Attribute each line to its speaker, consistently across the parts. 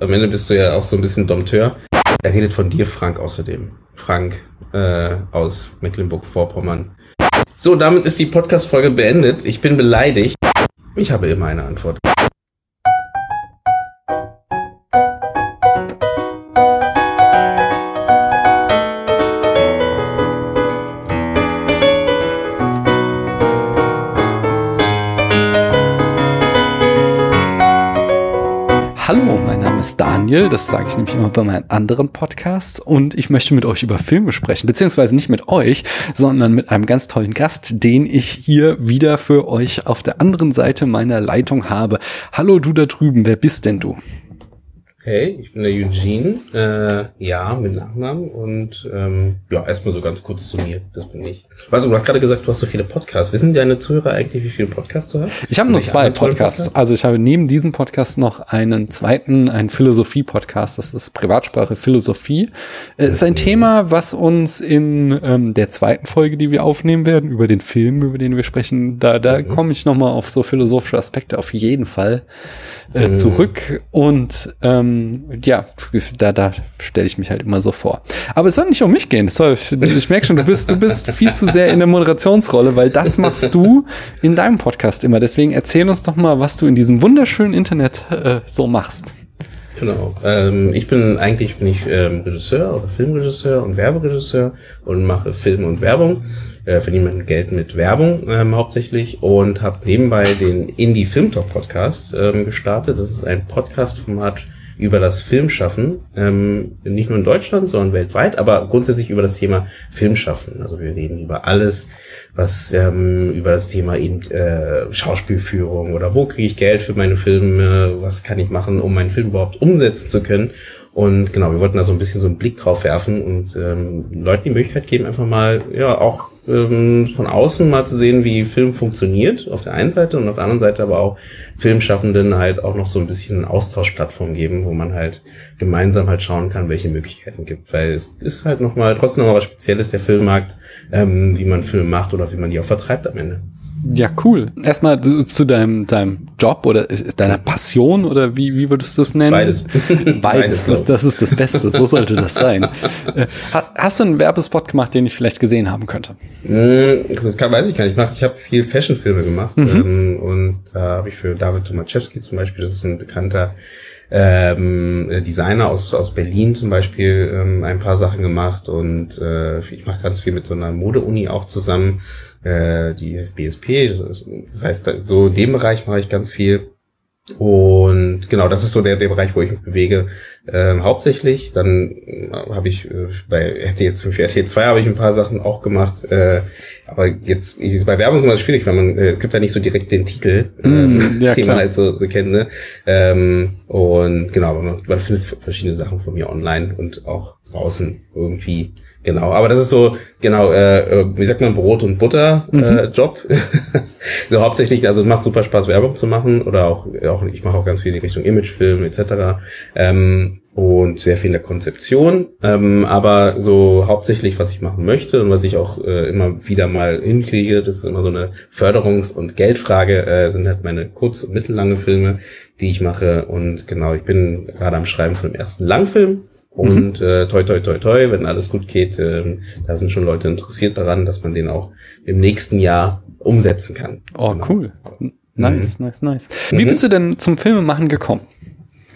Speaker 1: Am Ende bist du ja auch so ein bisschen Dompteur. Er redet von dir, Frank, außerdem. Frank äh, aus Mecklenburg-Vorpommern. So, damit ist die Podcast-Folge beendet. Ich bin beleidigt. Ich habe immer eine Antwort.
Speaker 2: Daniel, das sage ich nämlich immer bei meinen anderen Podcasts und ich möchte mit euch über Filme sprechen, beziehungsweise nicht mit euch, sondern mit einem ganz tollen Gast, den ich hier wieder für euch auf der anderen Seite meiner Leitung habe. Hallo du da drüben, wer bist denn du?
Speaker 1: Hey, ich bin der Eugene, äh, ja, mit Nachnamen und ähm, ja, erstmal so ganz kurz zu mir, das bin ich. Weißt du, du hast gerade gesagt, du hast so viele Podcasts. Wissen deine Zuhörer eigentlich, wie viele Podcasts du hast?
Speaker 2: Ich habe nur zwei Podcasts. Podcast? Also ich habe neben diesem Podcast noch einen zweiten, einen Philosophie-Podcast, das ist Privatsprache Philosophie. Es ist ein mhm. Thema, was uns in ähm, der zweiten Folge, die wir aufnehmen werden, über den Film, über den wir sprechen, da, da mhm. komme ich nochmal auf so philosophische Aspekte auf jeden Fall äh, mhm. zurück und ähm, ja, da, da stelle ich mich halt immer so vor. Aber es soll nicht um mich gehen. Soll, ich merke schon, du bist, du bist viel zu sehr in der Moderationsrolle, weil das machst du in deinem Podcast immer. Deswegen erzähl uns doch mal, was du in diesem wunderschönen Internet äh, so machst.
Speaker 1: Genau. Ähm, ich bin eigentlich bin ich ähm, Regisseur oder Filmregisseur und Werberegisseur und mache Film und Werbung. Äh, verdiene mein Geld mit Werbung ähm, hauptsächlich und habe nebenbei den Indie Film Talk Podcast ähm, gestartet. Das ist ein Podcast-Format über das Filmschaffen, ähm, nicht nur in Deutschland, sondern weltweit, aber grundsätzlich über das Thema Filmschaffen. Also wir reden über alles, was ähm, über das Thema eben äh, Schauspielführung oder wo kriege ich Geld für meine Filme, was kann ich machen, um meinen Film überhaupt umsetzen zu können. Und genau, wir wollten da so ein bisschen so einen Blick drauf werfen und ähm, Leuten die Möglichkeit geben, einfach mal ja auch von außen mal zu sehen, wie Film funktioniert, auf der einen Seite und auf der anderen Seite aber auch Filmschaffenden halt auch noch so ein bisschen Austauschplattform geben, wo man halt gemeinsam halt schauen kann, welche Möglichkeiten gibt. Weil es ist halt nochmal, trotzdem nochmal was Spezielles, der Filmmarkt, ähm, wie man Filme macht oder wie man die auch vertreibt am Ende.
Speaker 2: Ja, cool. Erstmal zu deinem, deinem Job oder deiner Passion oder wie, wie würdest du das nennen?
Speaker 1: Beides.
Speaker 2: Beides, Beides das, das, ist das Beste, so sollte das sein. Äh, hast du einen Werbespot gemacht, den ich vielleicht gesehen haben könnte?
Speaker 1: Hm, das kann, weiß ich gar nicht. Ich, mach, ich habe viel Fashionfilme gemacht mhm. ähm, und da habe ich für David Tomaszewski zum Beispiel, das ist ein bekannter ähm, Designer aus, aus Berlin zum Beispiel, ähm, ein paar Sachen gemacht und äh, ich mache ganz viel mit so einer Mode-Uni auch zusammen äh, die heißt BSP. Das heißt, so in dem Bereich mache ich ganz viel. Und genau, das ist so der, der Bereich, wo ich mich bewege, ähm, hauptsächlich. Dann äh, habe ich äh, bei RTL 5, RTL 2 habe ich ein paar Sachen auch gemacht. Äh, aber jetzt bei Werbung ist immer schwierig, weil man äh, es gibt ja nicht so direkt den Titel, ähm, mm, ja, den man halt so, so kennt. Ne? Ähm, und genau, man, man findet verschiedene Sachen von mir online und auch draußen irgendwie Genau, aber das ist so, genau, äh, äh wie sagt man, Brot und Butter äh, mhm. Job. so hauptsächlich, also es macht super Spaß, Werbung zu machen oder auch, auch ich mache auch ganz viel in Richtung Imagefilm etc. Ähm, und sehr viel in der Konzeption. Ähm, aber so hauptsächlich, was ich machen möchte und was ich auch äh, immer wieder mal hinkriege, das ist immer so eine Förderungs- und Geldfrage, äh, sind halt meine kurz- und mittellange Filme, die ich mache. Und genau, ich bin gerade am Schreiben von dem ersten Langfilm und mhm. äh, toi toi toi toi, wenn alles gut geht, äh, da sind schon Leute interessiert daran, dass man den auch im nächsten Jahr umsetzen kann.
Speaker 2: Oh, genau. cool. Nice, mhm. nice, nice. Wie mhm. bist du denn zum Filmemachen gekommen?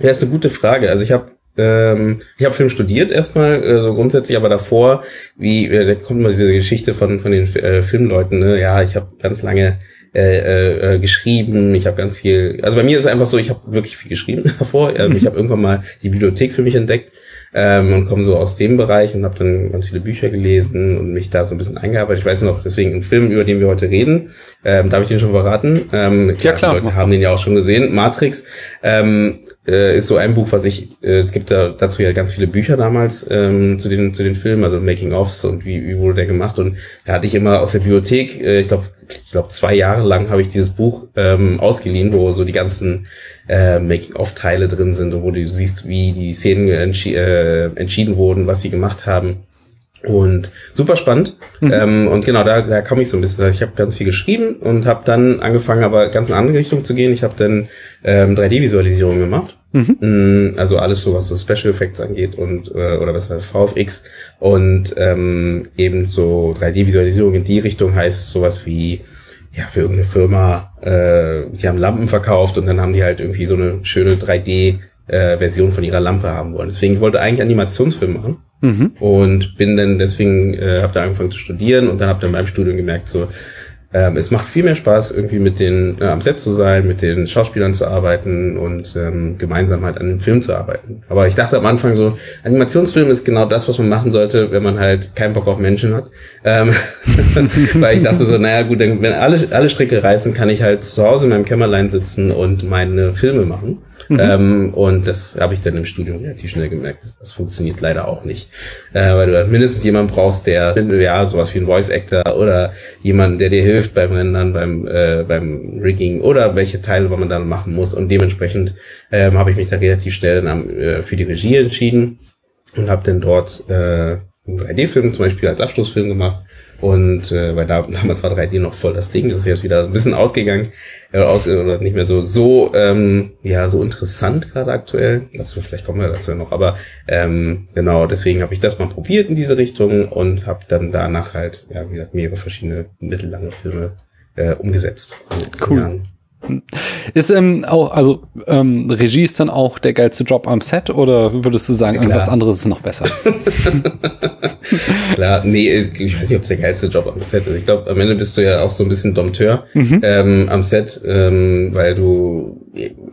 Speaker 1: Ja, ist eine gute Frage. Also ich habe ähm, ich habe Film studiert erstmal, äh, so grundsätzlich, aber davor, wie äh, da kommt mal diese Geschichte von von den äh, Filmleuten. Ne? Ja, ich habe ganz lange äh, äh, äh, geschrieben, ich habe ganz viel. Also bei mir ist es einfach so, ich habe wirklich viel geschrieben davor. Ähm, ich habe irgendwann mal die Bibliothek für mich entdeckt ähm, und komme so aus dem Bereich und habe dann ganz viele Bücher gelesen und mich da so ein bisschen eingearbeitet. Ich weiß noch, deswegen ein Film, über den wir heute reden, ähm, darf ich den schon verraten? Ähm,
Speaker 2: ja, klar.
Speaker 1: Die Leute haben den ja auch schon gesehen. Matrix ähm, äh, ist so ein Buch, was ich, äh, es gibt da dazu ja ganz viele Bücher damals ähm, zu den zu den Filmen, also Making-ofs und wie, wie wurde der gemacht und da hatte ich immer aus der Bibliothek, äh, ich glaube ich glaube, zwei Jahre lang habe ich dieses Buch ähm, ausgeliehen, wo so die ganzen äh, Making-of-Teile drin sind und wo du siehst, wie die Szenen entschi äh, entschieden wurden, was sie gemacht haben. Und super spannend. Mhm. Ähm, und genau, da, da komme ich so ein bisschen. Also ich habe ganz viel geschrieben und habe dann angefangen, aber ganz in eine andere Richtung zu gehen. Ich habe dann ähm, 3D-Visualisierung gemacht. Mhm. Mm, also alles so, was so Special Effects angeht und äh, oder was halt VFX und ähm, eben so 3D-Visualisierung in die Richtung heißt sowas wie ja für irgendeine Firma, äh, die haben Lampen verkauft und dann haben die halt irgendwie so eine schöne 3D äh, Version von ihrer Lampe haben wollen. Deswegen wollte ich eigentlich Animationsfilm machen mhm. und bin dann deswegen äh, habe da angefangen zu studieren und dann habe dann beim Studium gemerkt so ähm, es macht viel mehr Spaß, irgendwie mit den äh, am Set zu sein, mit den Schauspielern zu arbeiten und ähm, gemeinsam halt an dem Film zu arbeiten. Aber ich dachte am Anfang so, Animationsfilm ist genau das, was man machen sollte, wenn man halt keinen Bock auf Menschen hat. Ähm, weil ich dachte so, naja gut, wenn alle, alle Stricke reißen, kann ich halt zu Hause in meinem Kämmerlein sitzen und meine Filme machen. Mhm. Ähm, und das habe ich dann im Studium relativ schnell gemerkt. Das funktioniert leider auch nicht. Äh, weil du halt mindestens jemanden brauchst, der, ja, sowas wie ein Voice Actor oder jemand, der dir hilft beim Rendern, beim, äh, beim Rigging oder welche Teile man dann machen muss. Und dementsprechend ähm, habe ich mich da relativ schnell dann, äh, für die Regie entschieden und habe dann dort äh, einen 3D-Film zum Beispiel als Abschlussfilm gemacht und äh, weil da, damals war 3D noch voll das Ding, das ist jetzt wieder ein bisschen outgegangen, äh, out, oder nicht mehr so, so, ähm, ja, so interessant gerade aktuell. Das, vielleicht kommen wir dazu noch, aber ähm, genau, deswegen habe ich das mal probiert in diese Richtung und habe dann danach halt, ja, wie gesagt, mehrere verschiedene mittellange Filme äh, umgesetzt.
Speaker 2: Cool. Jahren. Ist ähm, auch, also ähm, Regie ist dann auch der geilste Job am Set oder würdest du sagen, Klar. irgendwas anderes ist noch besser?
Speaker 1: Klar, nee, ich weiß nicht, ob es der geilste Job am Set ist. Ich glaube, am Ende bist du ja auch so ein bisschen Dompteur mhm. ähm, am Set, ähm, weil du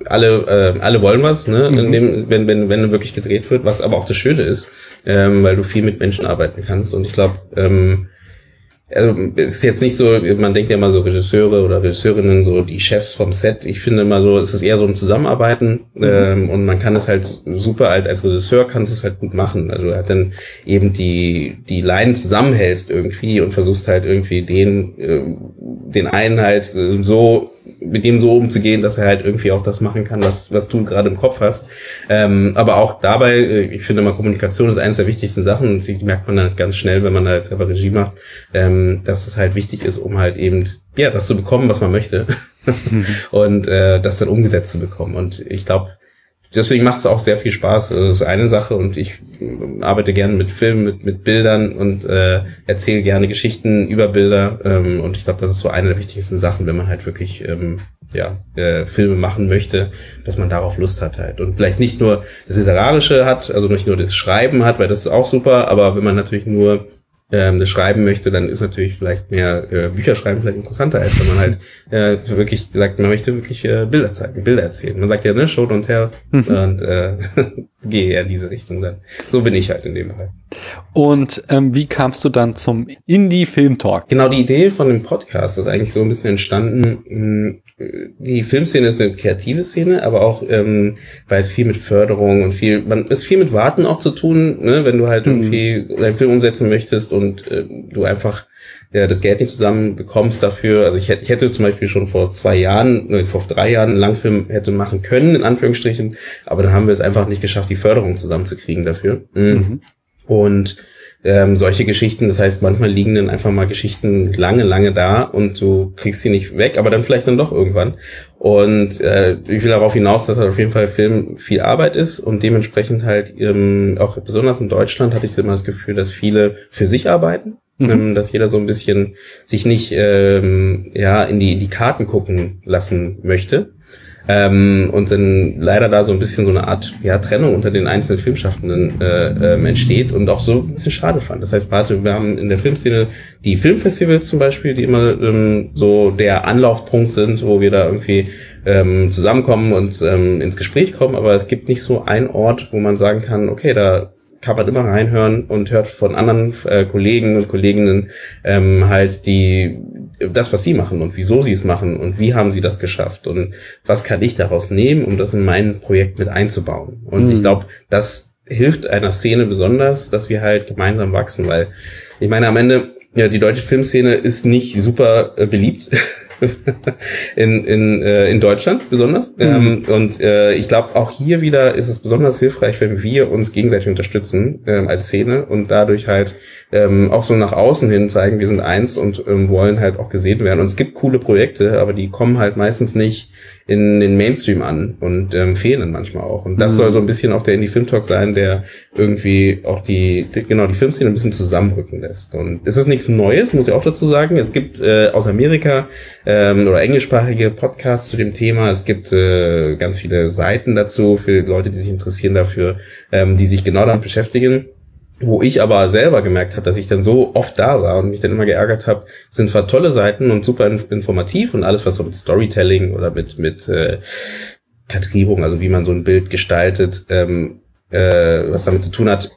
Speaker 1: alle, äh, alle wollen was, ne? Mhm. Dem, wenn, wenn, wenn wirklich gedreht wird, was aber auch das Schöne ist, ähm, weil du viel mit Menschen arbeiten kannst. Und ich glaube, ähm, also es ist jetzt nicht so, man denkt ja immer so Regisseure oder Regisseurinnen, so die Chefs vom Set. Ich finde immer so, es ist eher so ein Zusammenarbeiten mhm. ähm, und man kann es halt super halt als Regisseur kannst es halt gut machen. Also du halt dann eben die die Line zusammenhältst irgendwie und versuchst halt irgendwie den äh, den einen halt äh, so mit dem so umzugehen, dass er halt irgendwie auch das machen kann, was, was du gerade im Kopf hast. Ähm, aber auch dabei, äh, ich finde immer, Kommunikation ist eines der wichtigsten Sachen die merkt man halt ganz schnell, wenn man da jetzt selber Regie macht, ähm, dass es halt wichtig ist, um halt eben, ja, das zu bekommen, was man möchte. und äh, das dann umgesetzt zu bekommen. Und ich glaube, deswegen macht es auch sehr viel Spaß. Das ist eine Sache und ich arbeite gerne mit Filmen, mit, mit Bildern und äh, erzähle gerne Geschichten über Bilder. Ähm, und ich glaube, das ist so eine der wichtigsten Sachen, wenn man halt wirklich ähm, ja, äh, Filme machen möchte, dass man darauf Lust hat halt. Und vielleicht nicht nur das Literarische hat, also nicht nur das Schreiben hat, weil das ist auch super, aber wenn man natürlich nur ähm, das schreiben möchte, dann ist natürlich vielleicht mehr äh, Bücher schreiben vielleicht interessanter, als wenn man halt äh, wirklich sagt, man möchte wirklich äh, Bilder zeigen, Bilder erzählen. Man sagt ja, ne, show don't tell mhm. und äh, gehe eher in diese Richtung dann. So bin ich halt in dem Fall.
Speaker 2: Und ähm, wie kamst du dann zum Indie-Film-Talk?
Speaker 1: Genau, die Idee von dem Podcast ist eigentlich so ein bisschen entstanden. Die Filmszene ist eine kreative Szene, aber auch, ähm, weil es viel mit Förderung und viel, man ist viel mit Warten auch zu tun, ne, wenn du halt mhm. irgendwie deinen Film umsetzen möchtest und äh, du einfach ja, das Geld nicht zusammen bekommst dafür. Also ich hätte, ich hätte zum Beispiel schon vor zwei Jahren, vor drei Jahren einen Langfilm hätte machen können, in Anführungsstrichen, aber dann haben wir es einfach nicht geschafft, die Förderung zusammenzukriegen dafür. Mhm. Mhm. Und ähm, solche Geschichten, das heißt, manchmal liegen dann einfach mal Geschichten lange, lange da und du kriegst sie nicht weg, aber dann vielleicht dann doch irgendwann. Und äh, ich will darauf hinaus, dass auf jeden Fall Film viel Arbeit ist und dementsprechend halt ähm, auch besonders in Deutschland hatte ich immer das Gefühl, dass viele für sich arbeiten Mhm. Ähm, dass jeder so ein bisschen sich nicht ähm, ja in die in die Karten gucken lassen möchte. Ähm, und dann leider da so ein bisschen so eine Art ja, Trennung unter den einzelnen Filmschaffenden äh, ähm, entsteht und auch so ein bisschen schade fand. Das heißt, warte, wir haben in der Filmszene die Filmfestivals zum Beispiel, die immer ähm, so der Anlaufpunkt sind, wo wir da irgendwie ähm, zusammenkommen und ähm, ins Gespräch kommen, aber es gibt nicht so einen Ort, wo man sagen kann, okay, da kann man immer reinhören und hört von anderen äh, Kollegen und Kolleginnen ähm, halt die das, was sie machen und wieso sie es machen und wie haben sie das geschafft und was kann ich daraus nehmen, um das in mein Projekt mit einzubauen. Und mhm. ich glaube, das hilft einer Szene besonders, dass wir halt gemeinsam wachsen, weil ich meine, am Ende, ja, die deutsche Filmszene ist nicht super äh, beliebt. in, in, äh, in Deutschland besonders. Mhm. Ähm, und äh, ich glaube, auch hier wieder ist es besonders hilfreich, wenn wir uns gegenseitig unterstützen ähm, als Szene und dadurch halt ähm, auch so nach außen hin zeigen, wir sind eins und ähm, wollen halt auch gesehen werden. Und es gibt coole Projekte, aber die kommen halt meistens nicht in den Mainstream an und ähm, fehlen manchmal auch. Und das mhm. soll so ein bisschen auch der Indie Film Talk sein, der irgendwie auch die, genau, die Filmszene ein bisschen zusammenrücken lässt. Und es ist nichts Neues, muss ich auch dazu sagen. Es gibt äh, aus Amerika ähm, oder englischsprachige Podcasts zu dem Thema. Es gibt äh, ganz viele Seiten dazu für Leute, die sich interessieren dafür, ähm, die sich genau damit beschäftigen. Wo ich aber selber gemerkt habe, dass ich dann so oft da war und mich dann immer geärgert habe, sind zwar tolle Seiten und super informativ und alles, was so mit Storytelling oder mit, mit äh, Kadrierung, also wie man so ein Bild gestaltet, ähm, äh, was damit zu tun hat,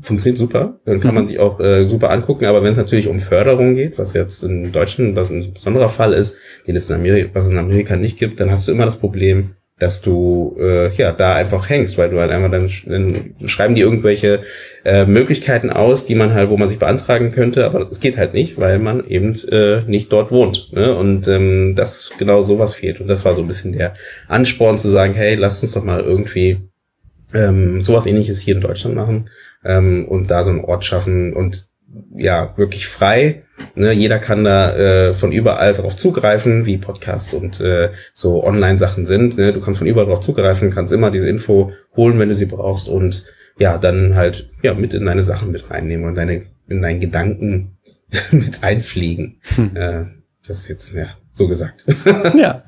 Speaker 1: funktioniert super. Dann kann man mhm. sich auch äh, super angucken. Aber wenn es natürlich um Förderung geht, was jetzt in Deutschland was ein besonderer Fall ist, den es in Amerika, was es in Amerika nicht gibt, dann hast du immer das Problem, dass du äh, ja da einfach hängst, weil du halt einfach dann, dann schreiben die irgendwelche äh, Möglichkeiten aus, die man halt, wo man sich beantragen könnte, aber es geht halt nicht, weil man eben äh, nicht dort wohnt. Ne? Und ähm, das genau sowas fehlt. Und das war so ein bisschen der Ansporn zu sagen, hey, lasst uns doch mal irgendwie ähm, sowas ähnliches hier in Deutschland machen ähm, und da so einen Ort schaffen und ja, wirklich frei. Ne? Jeder kann da äh, von überall darauf zugreifen, wie Podcasts und äh, so Online-Sachen sind. Ne? Du kannst von überall darauf zugreifen, kannst immer diese Info holen, wenn du sie brauchst und ja, dann halt ja mit in deine Sachen mit reinnehmen und deine in deinen Gedanken mit einfliegen. Hm. Äh, das ist jetzt ja so gesagt.
Speaker 2: ja.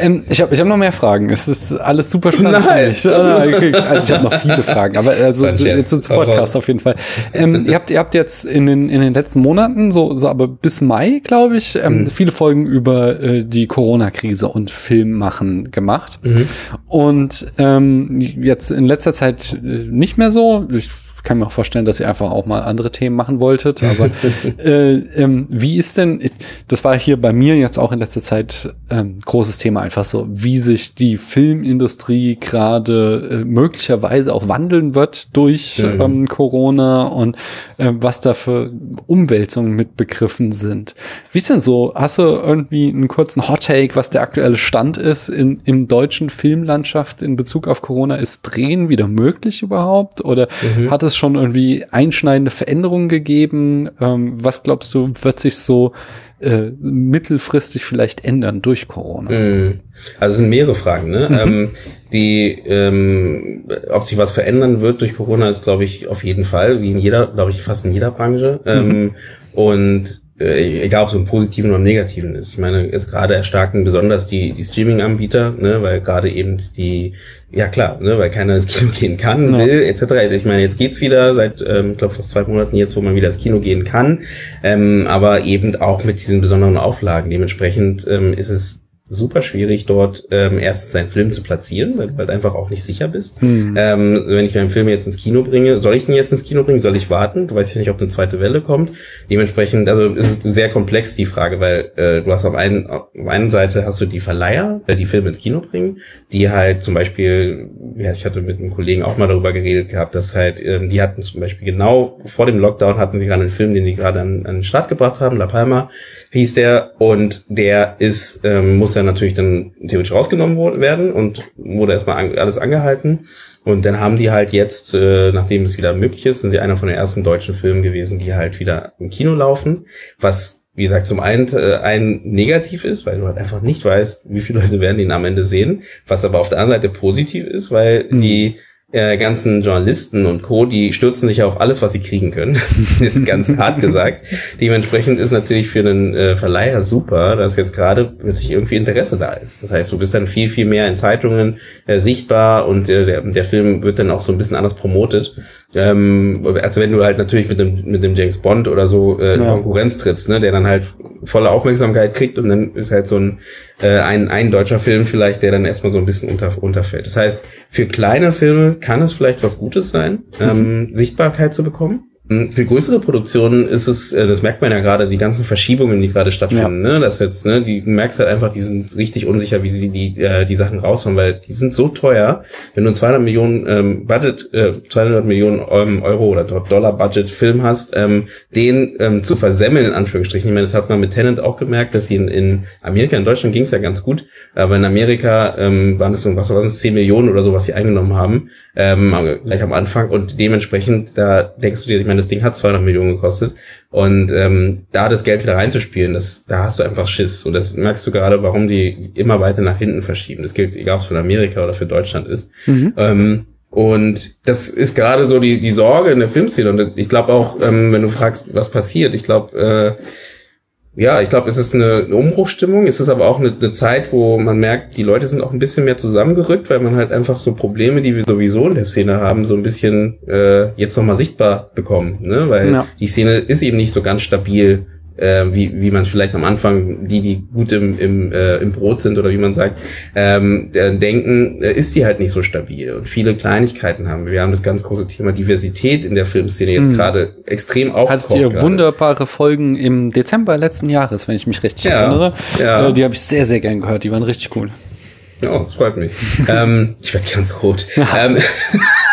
Speaker 2: Ähm, ich habe ich hab noch mehr Fragen. Es ist alles super spannend Nein. Ah, okay. Also ich habe noch viele Fragen, aber also jetzt zum Podcast auf jeden Fall. Ähm, ihr, habt, ihr habt jetzt in den, in den letzten Monaten, so, so aber bis Mai, glaube ich, ähm, mhm. viele Folgen über äh, die Corona-Krise und Filmmachen gemacht. Mhm. Und ähm, jetzt in letzter Zeit äh, nicht mehr so. Ich kann mir auch vorstellen, dass ihr einfach auch mal andere Themen machen wolltet. Aber äh, ähm, wie ist denn, das war hier bei mir jetzt auch in letzter Zeit ähm, großes Thema, einfach so, wie sich die Filmindustrie gerade äh, möglicherweise auch wandeln wird durch mhm. ähm, Corona und äh, was da für Umwälzungen mit begriffen sind. Wie ist denn so? Hast du irgendwie einen kurzen Hot Take, was der aktuelle Stand ist in, im deutschen Filmlandschaft in Bezug auf Corona? Ist Drehen wieder möglich überhaupt? Oder mhm. hat es schon irgendwie einschneidende Veränderungen gegeben? Ähm, was glaubst du, wird sich so äh, mittelfristig vielleicht ändern durch Corona?
Speaker 1: Mhm. Also es sind mehrere Fragen. Ne? Mhm. Ähm, die, ähm, ob sich was verändern wird durch Corona, ist glaube ich auf jeden Fall, wie in jeder, glaube ich, fast in jeder Branche. Mhm. Ähm, und äh, egal ob es im Positiven oder im Negativen ist. Ich meine, jetzt gerade erstarken besonders die, die Streaming-Anbieter, ne, weil gerade eben die, ja klar, ne, weil keiner ins Kino gehen kann, ja. will, etc. Also ich meine, jetzt geht's wieder seit, ähm, ich glaube, fast zwei Monaten jetzt, wo man wieder ins Kino gehen kann, ähm, aber eben auch mit diesen besonderen Auflagen. Dementsprechend ähm, ist es super schwierig, dort ähm, erstens seinen Film zu platzieren, weil du halt einfach auch nicht sicher bist. Mhm. Ähm, wenn ich meinen Film jetzt ins Kino bringe, soll ich ihn jetzt ins Kino bringen? Soll ich warten? Du weißt ja nicht, ob eine zweite Welle kommt. Dementsprechend, also ist es sehr komplex die Frage, weil äh, du hast auf, einen, auf einen Seite hast du die Verleiher, die Filme ins Kino bringen, die halt zum Beispiel, ja, ich hatte mit einem Kollegen auch mal darüber geredet gehabt, dass halt, ähm, die hatten zum Beispiel genau vor dem Lockdown hatten sie gerade einen Film, den die gerade an, an den Start gebracht haben, La Palma hieß der, und der ist, ähm, muss ja natürlich dann theoretisch rausgenommen werden und wurde erstmal an, alles angehalten. Und dann haben die halt jetzt, äh, nachdem es wieder möglich ist, sind sie einer von den ersten deutschen Filmen gewesen, die halt wieder im Kino laufen, was wie gesagt, zum einen äh, ein negativ ist, weil du halt einfach nicht weißt, wie viele Leute werden ihn am Ende sehen, was aber auf der anderen Seite positiv ist, weil mhm. die äh, ganzen Journalisten und Co., die stürzen sich ja auf alles, was sie kriegen können. jetzt ganz hart gesagt. Dementsprechend ist natürlich für einen äh, Verleiher super, dass jetzt gerade plötzlich irgendwie Interesse da ist. Das heißt, du bist dann viel, viel mehr in Zeitungen äh, sichtbar und äh, der, der Film wird dann auch so ein bisschen anders promotet. Ähm, als wenn du halt natürlich mit dem, mit dem James Bond oder so äh, in ja. Konkurrenz trittst, ne, der dann halt volle Aufmerksamkeit kriegt und dann ist halt so ein, äh, ein, ein deutscher Film vielleicht, der dann erstmal so ein bisschen unter, unterfällt. Das heißt, für kleine Filme kann es vielleicht was Gutes sein, ähm. Sichtbarkeit zu bekommen. Hm, für größere Produktionen ist es, äh, das merkt man ja gerade, die ganzen Verschiebungen, die gerade stattfinden, ja. ne? Das jetzt, ne, die du merkst halt einfach, die sind richtig unsicher, wie sie die, äh, die Sachen raushauen, weil die sind so teuer. Wenn du 200 Millionen ähm, Budget, äh, 200 Millionen ähm, Euro oder Dollar Budget Film hast, ähm, den ähm, zu versemmeln in Anführungsstrichen. Ich meine, das hat man mit Tenant auch gemerkt, dass sie in, in Amerika, in Deutschland ging es ja ganz gut, aber in Amerika ähm, waren es so, was war das, 10 Millionen oder so, was sie eingenommen haben, ähm, gleich am Anfang und dementsprechend, da denkst du dir, ich meine, das Ding hat 200 Millionen gekostet. Und ähm, da das Geld wieder reinzuspielen, das, da hast du einfach Schiss. Und das merkst du gerade, warum die immer weiter nach hinten verschieben. Das gilt, egal ob es für Amerika oder für Deutschland ist. Mhm. Ähm, und das ist gerade so die, die Sorge in der Filmszene. Und ich glaube auch, ähm, wenn du fragst, was passiert, ich glaube, äh, ja, ich glaube, es ist eine, eine Umbruchstimmung. Es ist aber auch eine, eine, Zeit, wo man merkt, die Leute sind auch ein bisschen mehr zusammengerückt, weil man halt einfach so Probleme, die wir sowieso in der Szene haben, so ein bisschen äh, jetzt nochmal sichtbar bekommen. Ne? Weil ja. die Szene ist eben nicht so ganz stabil äh, wie, wie man vielleicht am Anfang, die, die gut im, im, äh, im Brot sind oder wie man sagt, ähm, denken, äh, ist sie halt nicht so stabil. Und viele Kleinigkeiten haben wir. Wir haben das ganz große Thema Diversität in der Filmszene jetzt mhm. gerade extrem aufgekocht.
Speaker 2: Hattet ihr grade. wunderbare Folgen im Dezember letzten Jahres, wenn ich mich richtig ja, erinnere. Ja. Äh, die habe ich sehr, sehr gern gehört. Die waren richtig cool.
Speaker 1: Ja, das freut mich. ähm, ich werde ganz rot. ähm,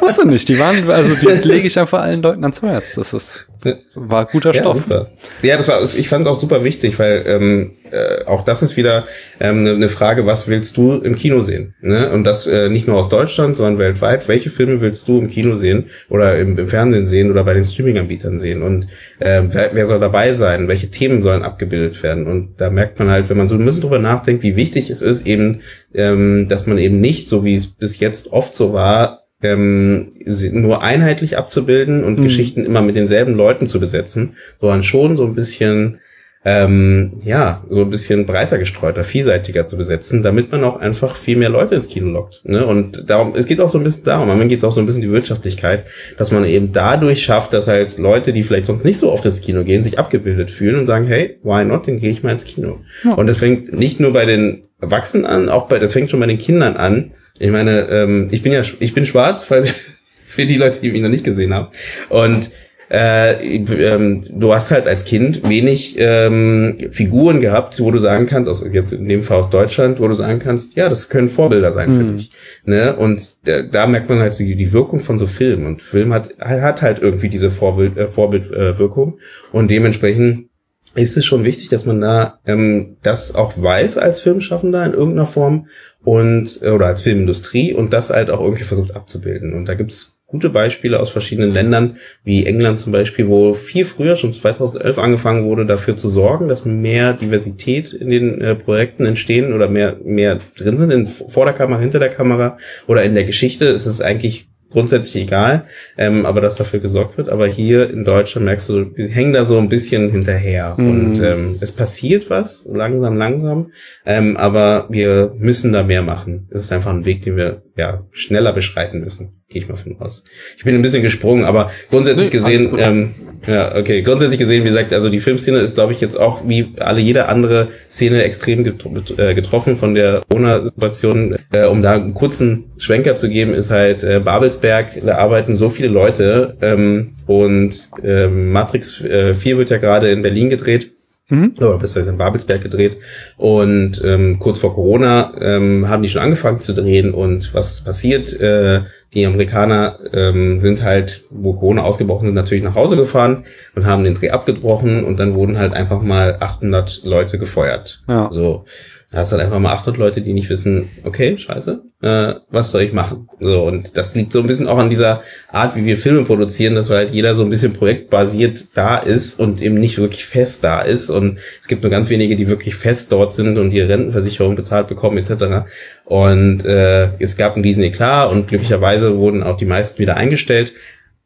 Speaker 2: Musst du nicht. Die waren, also die lege ich einfach allen Leuten ans Herz. Das ist, war guter
Speaker 1: ja,
Speaker 2: Stoff.
Speaker 1: Super. Ja, das war, ich fand es auch super wichtig, weil ähm, äh, auch das ist wieder ähm, eine Frage, was willst du im Kino sehen? Ne? Und das äh, nicht nur aus Deutschland, sondern weltweit. Welche Filme willst du im Kino sehen oder im, im Fernsehen sehen oder bei den Streaming-Anbietern sehen? Und äh, wer, wer soll dabei sein? Welche Themen sollen abgebildet werden? Und da merkt man halt, wenn man so ein bisschen drüber nachdenkt, wie wichtig es ist, eben, ähm, dass man eben nicht, so wie es bis jetzt oft so war, ähm, nur einheitlich abzubilden und mhm. Geschichten immer mit denselben Leuten zu besetzen, sondern schon so ein bisschen ähm, ja, so ein bisschen breiter gestreuter, vielseitiger zu besetzen, damit man auch einfach viel mehr Leute ins Kino lockt. Ne? Und darum, es geht auch so ein bisschen darum, am Ende geht es auch so ein bisschen die Wirtschaftlichkeit, dass man eben dadurch schafft, dass halt Leute, die vielleicht sonst nicht so oft ins Kino gehen, sich abgebildet fühlen und sagen, hey, why not, dann gehe ich mal ins Kino. Ja. Und das fängt nicht nur bei den Erwachsenen an, auch bei, das fängt schon bei den Kindern an, ich meine, ähm, ich bin ja, ich bin schwarz, weil für die Leute, die mich noch nicht gesehen haben. Und äh, ähm, du hast halt als Kind wenig ähm, Figuren gehabt, wo du sagen kannst, aus, jetzt in dem Fall aus Deutschland, wo du sagen kannst, ja, das können Vorbilder sein mhm. für dich. Ne? Und da, da merkt man halt die, die Wirkung von so Filmen. Und Film hat, hat halt irgendwie diese Vorbild, äh, Vorbildwirkung. Äh, und dementsprechend ist es schon wichtig, dass man da ähm, das auch weiß als Filmschaffender in irgendeiner Form und oder als Filmindustrie und das halt auch irgendwie versucht abzubilden. Und da gibt's gute Beispiele aus verschiedenen Ländern, wie England zum Beispiel, wo viel früher, schon 2011 angefangen wurde, dafür zu sorgen, dass mehr Diversität in den äh, Projekten entstehen oder mehr, mehr drin sind, in, vor der Kamera, hinter der Kamera oder in der Geschichte. Es ist eigentlich grundsätzlich egal, ähm, aber dass dafür gesorgt wird. Aber hier in Deutschland merkst du, wir hängen da so ein bisschen hinterher. Mhm. Und ähm, es passiert was, langsam, langsam, ähm, aber wir müssen da mehr machen. Es ist einfach ein Weg, den wir ja schneller beschreiten müssen. Gehe ich mal von aus. Ich bin ein bisschen gesprungen, aber grundsätzlich nee, gesehen, ähm, ja, okay, grundsätzlich gesehen, wie gesagt, also die Filmszene ist, glaube ich, jetzt auch wie alle jede andere Szene extrem äh, getroffen von der Corona-Situation. Äh, um da einen kurzen Schwenker zu geben, ist halt äh, Babelsberg, da arbeiten so viele Leute ähm, und äh, Matrix äh, 4 wird ja gerade in Berlin gedreht. Mhm. Oder besser in Babelsberg gedreht. Und ähm, kurz vor Corona ähm, haben die schon angefangen zu drehen. Und was ist passiert? Äh, die Amerikaner ähm, sind halt, wo Corona ausgebrochen sind, natürlich nach Hause gefahren und haben den Dreh abgebrochen. Und dann wurden halt einfach mal 800 Leute gefeuert. Ja. So. Da hast halt einfach mal 800 Leute, die nicht wissen, okay, scheiße, äh, was soll ich machen? So, und das liegt so ein bisschen auch an dieser Art, wie wir Filme produzieren, dass halt jeder so ein bisschen projektbasiert da ist und eben nicht wirklich fest da ist. Und es gibt nur ganz wenige, die wirklich fest dort sind und ihre Rentenversicherung bezahlt bekommen, etc. Und äh, es gab einen riesen Eklat und glücklicherweise wurden auch die meisten wieder eingestellt.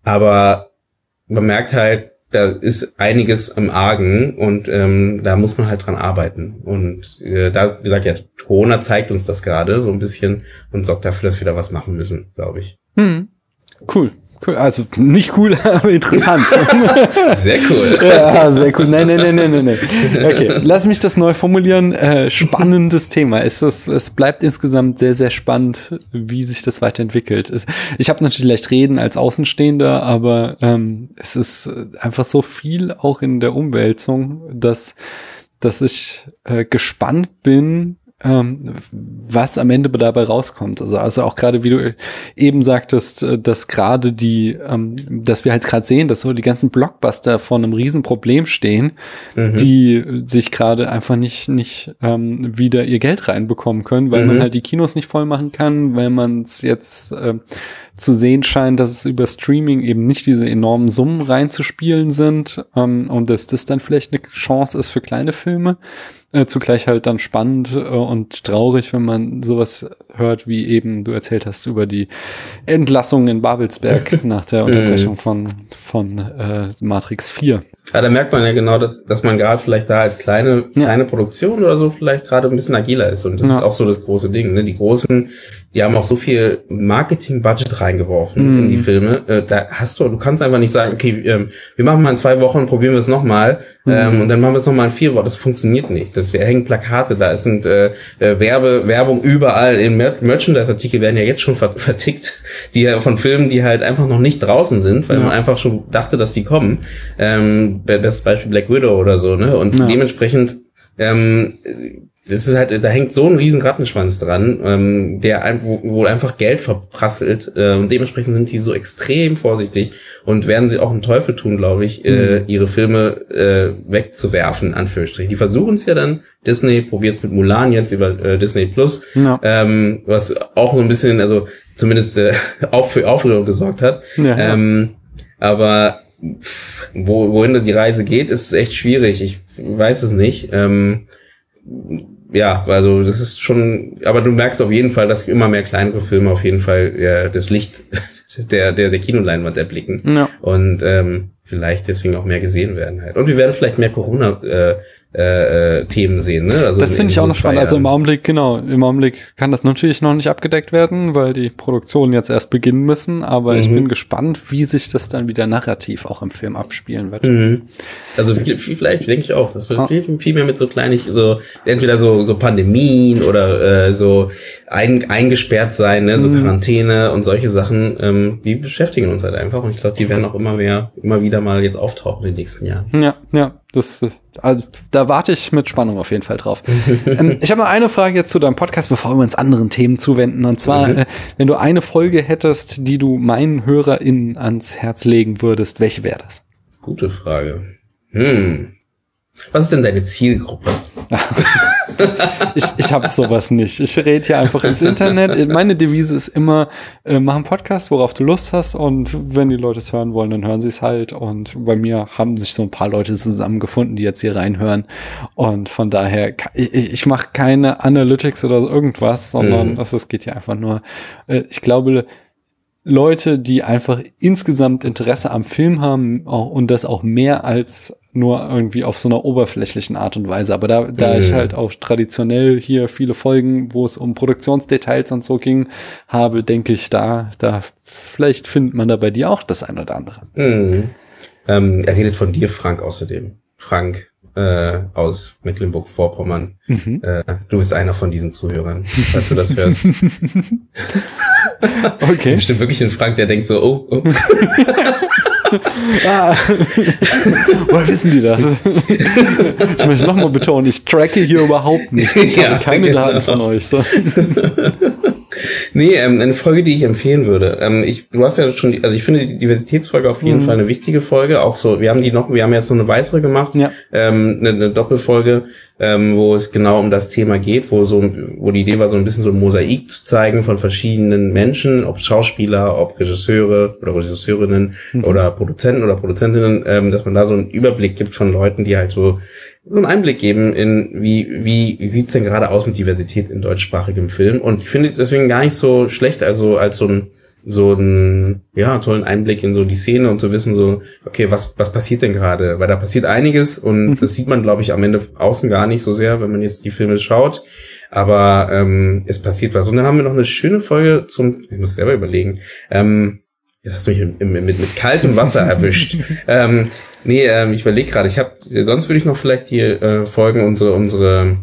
Speaker 1: Aber man merkt halt, da ist einiges im Argen und ähm, da muss man halt dran arbeiten. Und äh, da, wie gesagt, ja, Corona zeigt uns das gerade so ein bisschen und sorgt dafür, dass wir da was machen müssen, glaube ich.
Speaker 2: Hm. Cool. Cool. Also nicht cool, aber interessant.
Speaker 1: Sehr cool.
Speaker 2: ja, sehr cool. Nein, nein, nein, nein, nein, nein. Okay, lass mich das neu formulieren. Äh, spannendes Thema. Es, ist, es bleibt insgesamt sehr, sehr spannend, wie sich das weiterentwickelt. Es, ich habe natürlich leicht reden als Außenstehender, aber ähm, es ist einfach so viel auch in der Umwälzung, dass, dass ich äh, gespannt bin, ähm, was am Ende dabei rauskommt. Also, also auch gerade, wie du eben sagtest, äh, dass gerade die, ähm, dass wir halt gerade sehen, dass so die ganzen Blockbuster vor einem Riesenproblem stehen, mhm. die sich gerade einfach nicht, nicht ähm, wieder ihr Geld reinbekommen können, weil mhm. man halt die Kinos nicht voll machen kann, weil man es jetzt äh, zu sehen scheint, dass es über Streaming eben nicht diese enormen Summen reinzuspielen sind ähm, und dass das dann vielleicht eine Chance ist für kleine Filme. Äh, zugleich halt dann spannend äh, und traurig, wenn man sowas hört, wie eben du erzählt hast über die Entlassung in Babelsberg nach der Unterbrechung von, von äh, Matrix 4.
Speaker 1: Ja, da merkt man ja genau, dass, dass man gerade vielleicht da als kleine, ja. kleine Produktion oder so vielleicht gerade ein bisschen agiler ist. Und das ja. ist auch so das große Ding. Ne? Die großen, die haben auch so viel Marketing-Budget reingeworfen mm. in die Filme. Äh, da hast du, du kannst einfach nicht sagen, okay, ähm, wir machen mal in zwei Wochen, probieren wir es nochmal mm. ähm, und dann machen wir es nochmal in vier Wochen. Das funktioniert nicht. Das hängen Plakate da, es sind äh, äh, Werbe, Werbung überall. In Mer Merchandise-Artikel werden ja jetzt schon vertickt, die von Filmen, die halt einfach noch nicht draußen sind, weil ja. man einfach schon dachte, dass die kommen. Ähm, bestes Beispiel Black Widow oder so, ne? Und ja. dementsprechend ähm, das ist halt, da hängt so ein riesen Rattenschwanz dran, ähm, der wo, wo einfach Geld verprasselt. Äh, und dementsprechend sind sie so extrem vorsichtig und werden sie auch einen Teufel tun, glaube ich, äh, mhm. ihre Filme äh, wegzuwerfen, Anführungsstrich. Die versuchen es ja dann. Disney probiert mit Mulan jetzt über äh, Disney Plus, ja. ähm, was auch so ein bisschen, also zumindest äh, auch für Aufregung gesorgt hat. Ja, ähm, aber wo, wohin die Reise geht, ist echt schwierig. Ich weiß es nicht. Ähm, ja, also das ist schon, aber du merkst auf jeden Fall, dass immer mehr kleinere Filme auf jeden Fall ja, das Licht der, der, der Kinoleinwand erblicken. Ja. Und ähm, vielleicht deswegen auch mehr gesehen werden halt. Und wir werden vielleicht mehr Corona äh, äh, äh, Themen sehen. Ne?
Speaker 2: Also das finde ich auch noch spannend. Also im Augenblick, genau, im Augenblick kann das natürlich noch nicht abgedeckt werden, weil die Produktionen jetzt erst beginnen müssen. Aber mhm. ich bin gespannt, wie sich das dann wieder narrativ auch im Film abspielen wird. Mhm.
Speaker 1: Also vielleicht denke ich auch, das wird ah. viel, viel mehr mit so kleinen, so entweder so so Pandemien oder äh, so ein, eingesperrt sein, ne? so mhm. Quarantäne und solche Sachen. Ähm, die beschäftigen uns halt einfach und ich glaube, die werden auch immer mehr, immer wieder mal jetzt auftauchen in den nächsten Jahren.
Speaker 2: Ja, ja, das also, da warte ich mit Spannung auf jeden Fall drauf. ähm, ich habe noch eine Frage jetzt zu deinem Podcast, bevor wir uns anderen Themen zuwenden. Und zwar, mhm. äh, wenn du eine Folge hättest, die du meinen HörerInnen ans Herz legen würdest, welche wäre das?
Speaker 1: Gute Frage. Hm. Was ist denn deine Zielgruppe?
Speaker 2: ich ich habe sowas nicht. Ich rede hier einfach ins Internet. Meine Devise ist immer, äh, mach einen Podcast, worauf du Lust hast. Und wenn die Leute es hören wollen, dann hören sie es halt. Und bei mir haben sich so ein paar Leute zusammengefunden, die jetzt hier reinhören. Und von daher, ich, ich mache keine Analytics oder irgendwas, sondern mhm. es geht hier einfach nur, äh, ich glaube, Leute, die einfach insgesamt Interesse am Film haben auch, und das auch mehr als nur irgendwie auf so einer oberflächlichen Art und Weise. Aber da, da mhm. ich halt auch traditionell hier viele Folgen, wo es um Produktionsdetails und so ging, habe, denke ich, da, da vielleicht findet man da bei dir auch das ein oder andere.
Speaker 1: Mhm. Ähm, er redet von dir, Frank, außerdem. Frank äh, aus Mecklenburg-Vorpommern. Mhm. Äh, du bist einer von diesen Zuhörern, falls du das hörst. okay. Bestimmt wirklich ein Frank, der denkt so, oh, oh.
Speaker 2: ah. Woher wissen die das? ich möchte nochmal betonen, ich tracke hier überhaupt nicht. Ich ja, habe keine genau. Daten von euch. So.
Speaker 1: Nee, ähm, eine Folge, die ich empfehlen würde. Ähm, ich, du hast ja schon, also ich finde die Diversitätsfolge auf jeden mhm. Fall eine wichtige Folge. Auch so, wir haben die noch, wir haben jetzt so eine weitere gemacht, ja. ähm, eine, eine Doppelfolge, ähm, wo es genau um das Thema geht, wo so, wo die Idee war, so ein bisschen so ein Mosaik zu zeigen von verschiedenen Menschen, ob Schauspieler, ob Regisseure oder Regisseurinnen mhm. oder Produzenten oder Produzentinnen, ähm, dass man da so einen Überblick gibt von Leuten, die halt so so einen Einblick geben in wie wie, wie sieht's denn gerade aus mit Diversität in deutschsprachigem Film? Und ich finde deswegen gar nicht so schlecht also als so ein so einen ja tollen Einblick in so die Szene und zu wissen so okay was was passiert denn gerade? Weil da passiert einiges und mhm. das sieht man glaube ich am Ende außen gar nicht so sehr wenn man jetzt die Filme schaut. Aber ähm, es passiert was. Und dann haben wir noch eine schöne Folge zum ich muss selber überlegen ähm, Jetzt hast du mich mit, mit, mit kaltem Wasser erwischt. ähm, nee, ähm, ich überlege gerade, ich habe, sonst würde ich noch vielleicht hier äh, Folgen unsere, unsere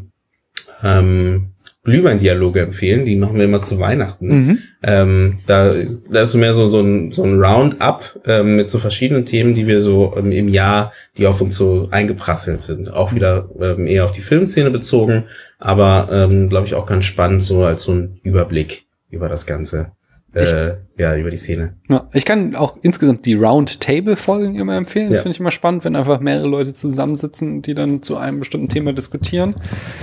Speaker 1: ähm, Glühwein-Dialoge empfehlen. Die machen wir immer zu Weihnachten.
Speaker 2: Mhm.
Speaker 1: Ähm, da, da ist so mehr so, so ein, so ein Roundup ähm, mit so verschiedenen Themen, die wir so ähm, im Jahr, die auf uns so eingeprasselt sind. Auch wieder ähm, eher auf die Filmszene bezogen, aber ähm, glaube ich auch ganz spannend, so als so ein Überblick über das Ganze äh, ja, über die Szene.
Speaker 2: Ja, ich kann auch insgesamt die Roundtable-Folgen immer empfehlen. Das
Speaker 1: Ja.
Speaker 2: finde ich immer spannend, wenn einfach mehrere Leute zusammensitzen, die dann zu einem bestimmten Thema diskutieren.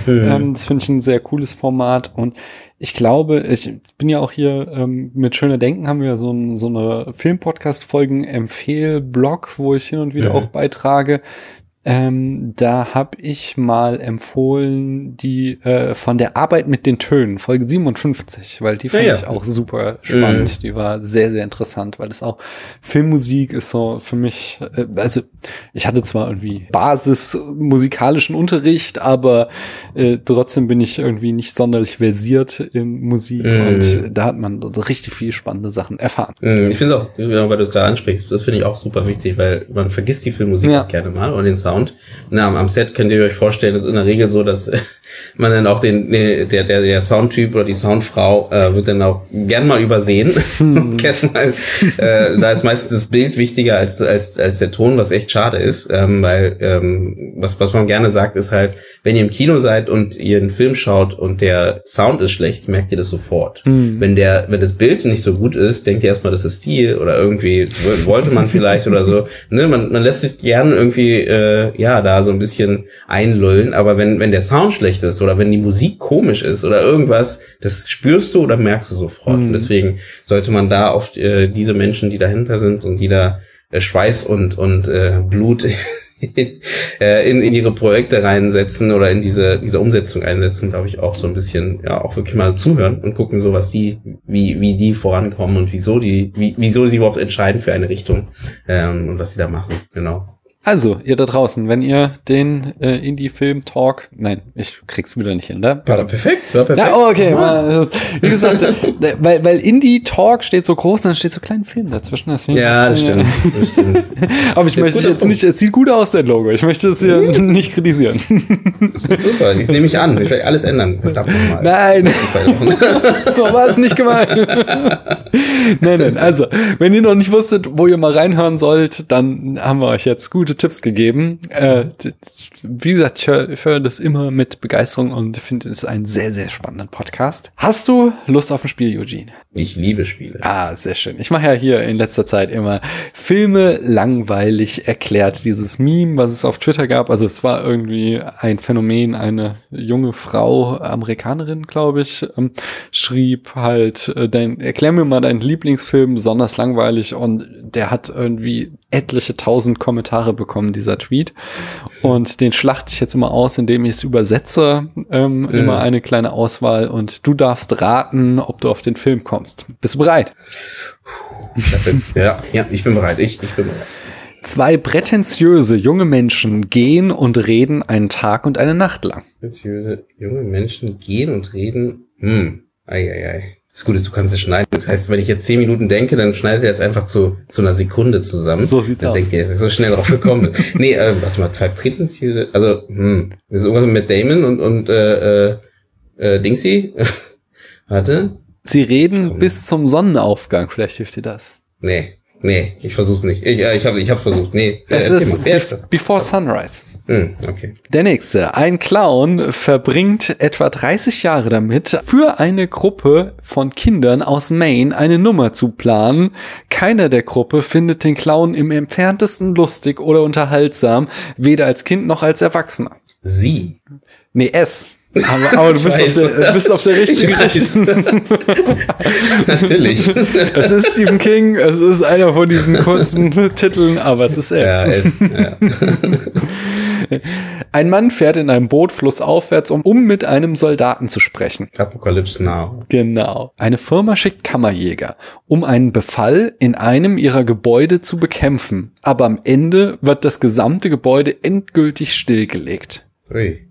Speaker 1: Mhm.
Speaker 2: Ähm, das finde ich ein sehr cooles Format. Und ich glaube, ich bin ja auch hier ähm, mit Schöner Denken haben wir so, ein, so eine Film-Podcast-Folgen-Empfehl-Blog, wo ich hin und wieder
Speaker 1: Mhm.
Speaker 2: auch beitrage. Ähm, da habe ich mal empfohlen, die äh, von der Arbeit mit den Tönen, Folge 57, weil die fand
Speaker 1: Ja, ja.
Speaker 2: ich auch super spannend. Die war sehr, sehr interessant, weil das auch Filmmusik ist so für mich, äh, also ich hatte zwar irgendwie Basis musikalischen Unterricht, aber äh, trotzdem bin ich irgendwie nicht sonderlich versiert in Musik
Speaker 1: Mhm.
Speaker 2: und da hat man so richtig viel spannende Sachen erfahren.
Speaker 1: Mhm, Ich finde es auch, weil du es da ansprichst, das finde ich auch super wichtig, weil man vergisst die Filmmusik
Speaker 2: Ja.
Speaker 1: gerne mal und den Sound. Na, am- am Set könnt ihr euch vorstellen, ist in der Regel so, dass man dann auch den, der, der, der Soundtyp oder die Soundfrau äh, wird dann auch gern mal übersehen. gern mal, äh, da ist meistens das Bild wichtiger als, als, als der Ton, was echt schade ist, ähm, weil ähm, was, was man gerne sagt, ist halt, wenn ihr im Kino seid und ihr einen Film schaut und der Sound ist schlecht, merkt ihr das sofort. Wenn der, wenn das Bild nicht so gut ist, denkt ihr erstmal, das ist Stil oder irgendwie wollte man vielleicht oder so. Ne, man, man lässt sich gern irgendwie äh, ja da so ein bisschen einlullen, aber wenn wenn der Sound schlecht ist oder wenn die Musik komisch ist oder irgendwas, das spürst du oder merkst du sofort. Und deswegen sollte man da auf äh, diese Menschen, die dahinter sind und die da äh, Schweiß und und äh, Blut äh, in, in ihre Projekte reinsetzen oder in diese, diese Umsetzung einsetzen, glaube ich, auch so ein bisschen, ja, auch wirklich mal zuhören und gucken, so was die, wie, wie die vorankommen und wieso die, wie, wieso sie überhaupt entscheiden für eine Richtung ähm, und was sie da machen. Genau.
Speaker 2: Also, ihr da draußen, wenn ihr den äh, Indie-Film-Talk, nein, ich krieg's wieder nicht hin, ne?
Speaker 1: War da perfekt, war perfekt.
Speaker 2: Ja, oh, okay. mal, Wie gesagt, äh, weil, weil Indie-Talk steht so groß, dann steht so klein Film dazwischen. Deswegen
Speaker 1: Ja, das stimmt, das stimmt.
Speaker 2: Aber ich
Speaker 1: Ist
Speaker 2: möchte jetzt
Speaker 1: Punkt.
Speaker 2: nicht, es sieht gut aus, dein Logo. Ich möchte es hier nicht kritisieren.
Speaker 1: Das ist super, ich nehme mich an, ich werde alles ändern. Verdammt nochmal.
Speaker 2: Nein, so war es nicht gemeint. nein, nein. Also, wenn ihr noch nicht wusstet, wo ihr mal reinhören sollt, dann haben wir euch jetzt gute Tipps gegeben. Äh, wie gesagt, ich höre höre das immer mit Begeisterung und finde es einen sehr, sehr spannenden Podcast. Hast du Lust auf ein Spiel, Eugene?
Speaker 1: Ich liebe Spiele.
Speaker 2: Ah, sehr schön. Ich mache ja hier in letzter Zeit immer Filme langweilig erklärt. Dieses Meme, was es auf Twitter gab. Also es war irgendwie ein Phänomen. Eine junge Frau, Amerikanerin, glaube ich, ähm, schrieb halt, äh, dein, erklär mir mal deinen Lieblingsfilm, besonders langweilig. Und der hat irgendwie etliche tausend Kommentare bekommen, dieser Tweet. Und den schlachte ich jetzt immer aus, indem ich es übersetze. Ähm, Immer eine kleine Auswahl. Und du darfst raten, ob du auf den Film kommst. Bist du bereit?
Speaker 1: Ich hab jetzt, ja, ja, ich bin bereit. Ich, ich bin bereit.
Speaker 2: Zwei prätentiöse junge Menschen gehen und reden einen Tag und eine Nacht lang.
Speaker 1: Beziehungsweise junge Menschen gehen und reden. Hm. Ei, ei, ei. Das Gute ist, du kannst es schneiden. Das heißt, wenn ich jetzt zehn Minuten denke, dann schneidet er es einfach zu, zu einer Sekunde zusammen.
Speaker 2: So sieht's
Speaker 1: dann
Speaker 2: aus.
Speaker 1: denkt ihr, er ist so schnell drauf gekommen. nee, äh, warte mal, zwei prätentiöse, also, hm. Das ist irgendwas mit Damon und, und, äh, äh, äh Dingsy. warte.
Speaker 2: Sie reden bis zum Sonnenaufgang. Vielleicht hilft dir das.
Speaker 1: Nee. Nee, ich versuch's nicht. Ich, äh, ich habe ich hab's versucht. Nee, äh,
Speaker 2: Es ist.
Speaker 1: Wer ist das?
Speaker 2: Be- Before Sunrise.
Speaker 1: Hm, okay.
Speaker 2: Der nächste. Ein Clown verbringt etwa 30 Jahre damit, für eine Gruppe von Kindern aus Maine eine Nummer zu planen. Keiner der Gruppe findet den Clown im entferntesten lustig oder unterhaltsam, weder als Kind noch als Erwachsener.
Speaker 1: Sie.
Speaker 2: Nee, S. Aber, aber du, bist auf der, du bist auf der richtigen.
Speaker 1: Natürlich.
Speaker 2: Es ist Stephen King, es ist einer von diesen kurzen Titeln, aber es ist
Speaker 1: ja,
Speaker 2: S.
Speaker 1: es, ja.
Speaker 2: Ein Mann fährt in einem Boot flussaufwärts, um, um mit einem Soldaten zu sprechen.
Speaker 1: Apocalypse Now.
Speaker 2: Genau. Eine Firma schickt Kammerjäger, um einen Befall in einem ihrer Gebäude zu bekämpfen. Aber am Ende wird das gesamte Gebäude endgültig stillgelegt.
Speaker 1: Ui.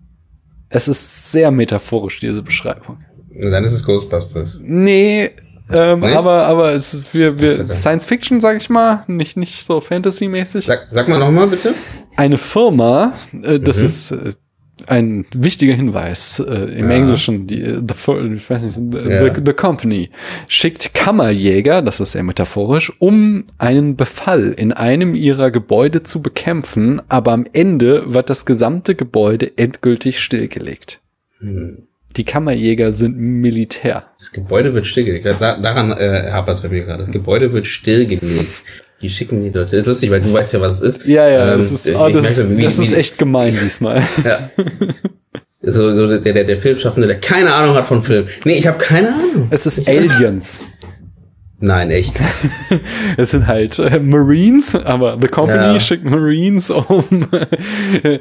Speaker 2: Es ist sehr metaphorisch, diese Beschreibung.
Speaker 1: Dann ist es Ghostbusters.
Speaker 2: Nee, Ähm, nee? Aber, aber es, wir, wir Science Fiction, sag ich mal, nicht, nicht so Fantasy-mäßig.
Speaker 1: Sag, sag mal nochmal bitte.
Speaker 2: Eine Firma, äh, das mhm. ist äh, ein wichtiger Hinweis äh, im ja. Englischen, die, äh, the, ich weiß nicht, the, ja. the, the, Company schickt Kammerjäger, das ist sehr metaphorisch, um einen Befall in einem ihrer Gebäude zu bekämpfen, aber am Ende wird das gesamte Gebäude endgültig stillgelegt. Hm. Die Kammerjäger sind Militär.
Speaker 1: Das Gebäude wird stillgelegt. Da, daran äh, hapert es bei mir gerade. Das Gebäude wird stillgelegt. Die schicken die Leute. Das ist lustig, weil du weißt ja, was es ist.
Speaker 2: Ja, ja, ähm, das, ist, oh, das, merke, wie, das ist echt gemein diesmal.
Speaker 1: Ja. So, so der, der, der Filmschaffende, der keine Ahnung hat von Film. Nee, ich habe keine Ahnung.
Speaker 2: Es ist ich Aliens.
Speaker 1: Nein, echt.
Speaker 2: es sind halt äh, Marines, aber The Company ja. schickt Marines, um äh,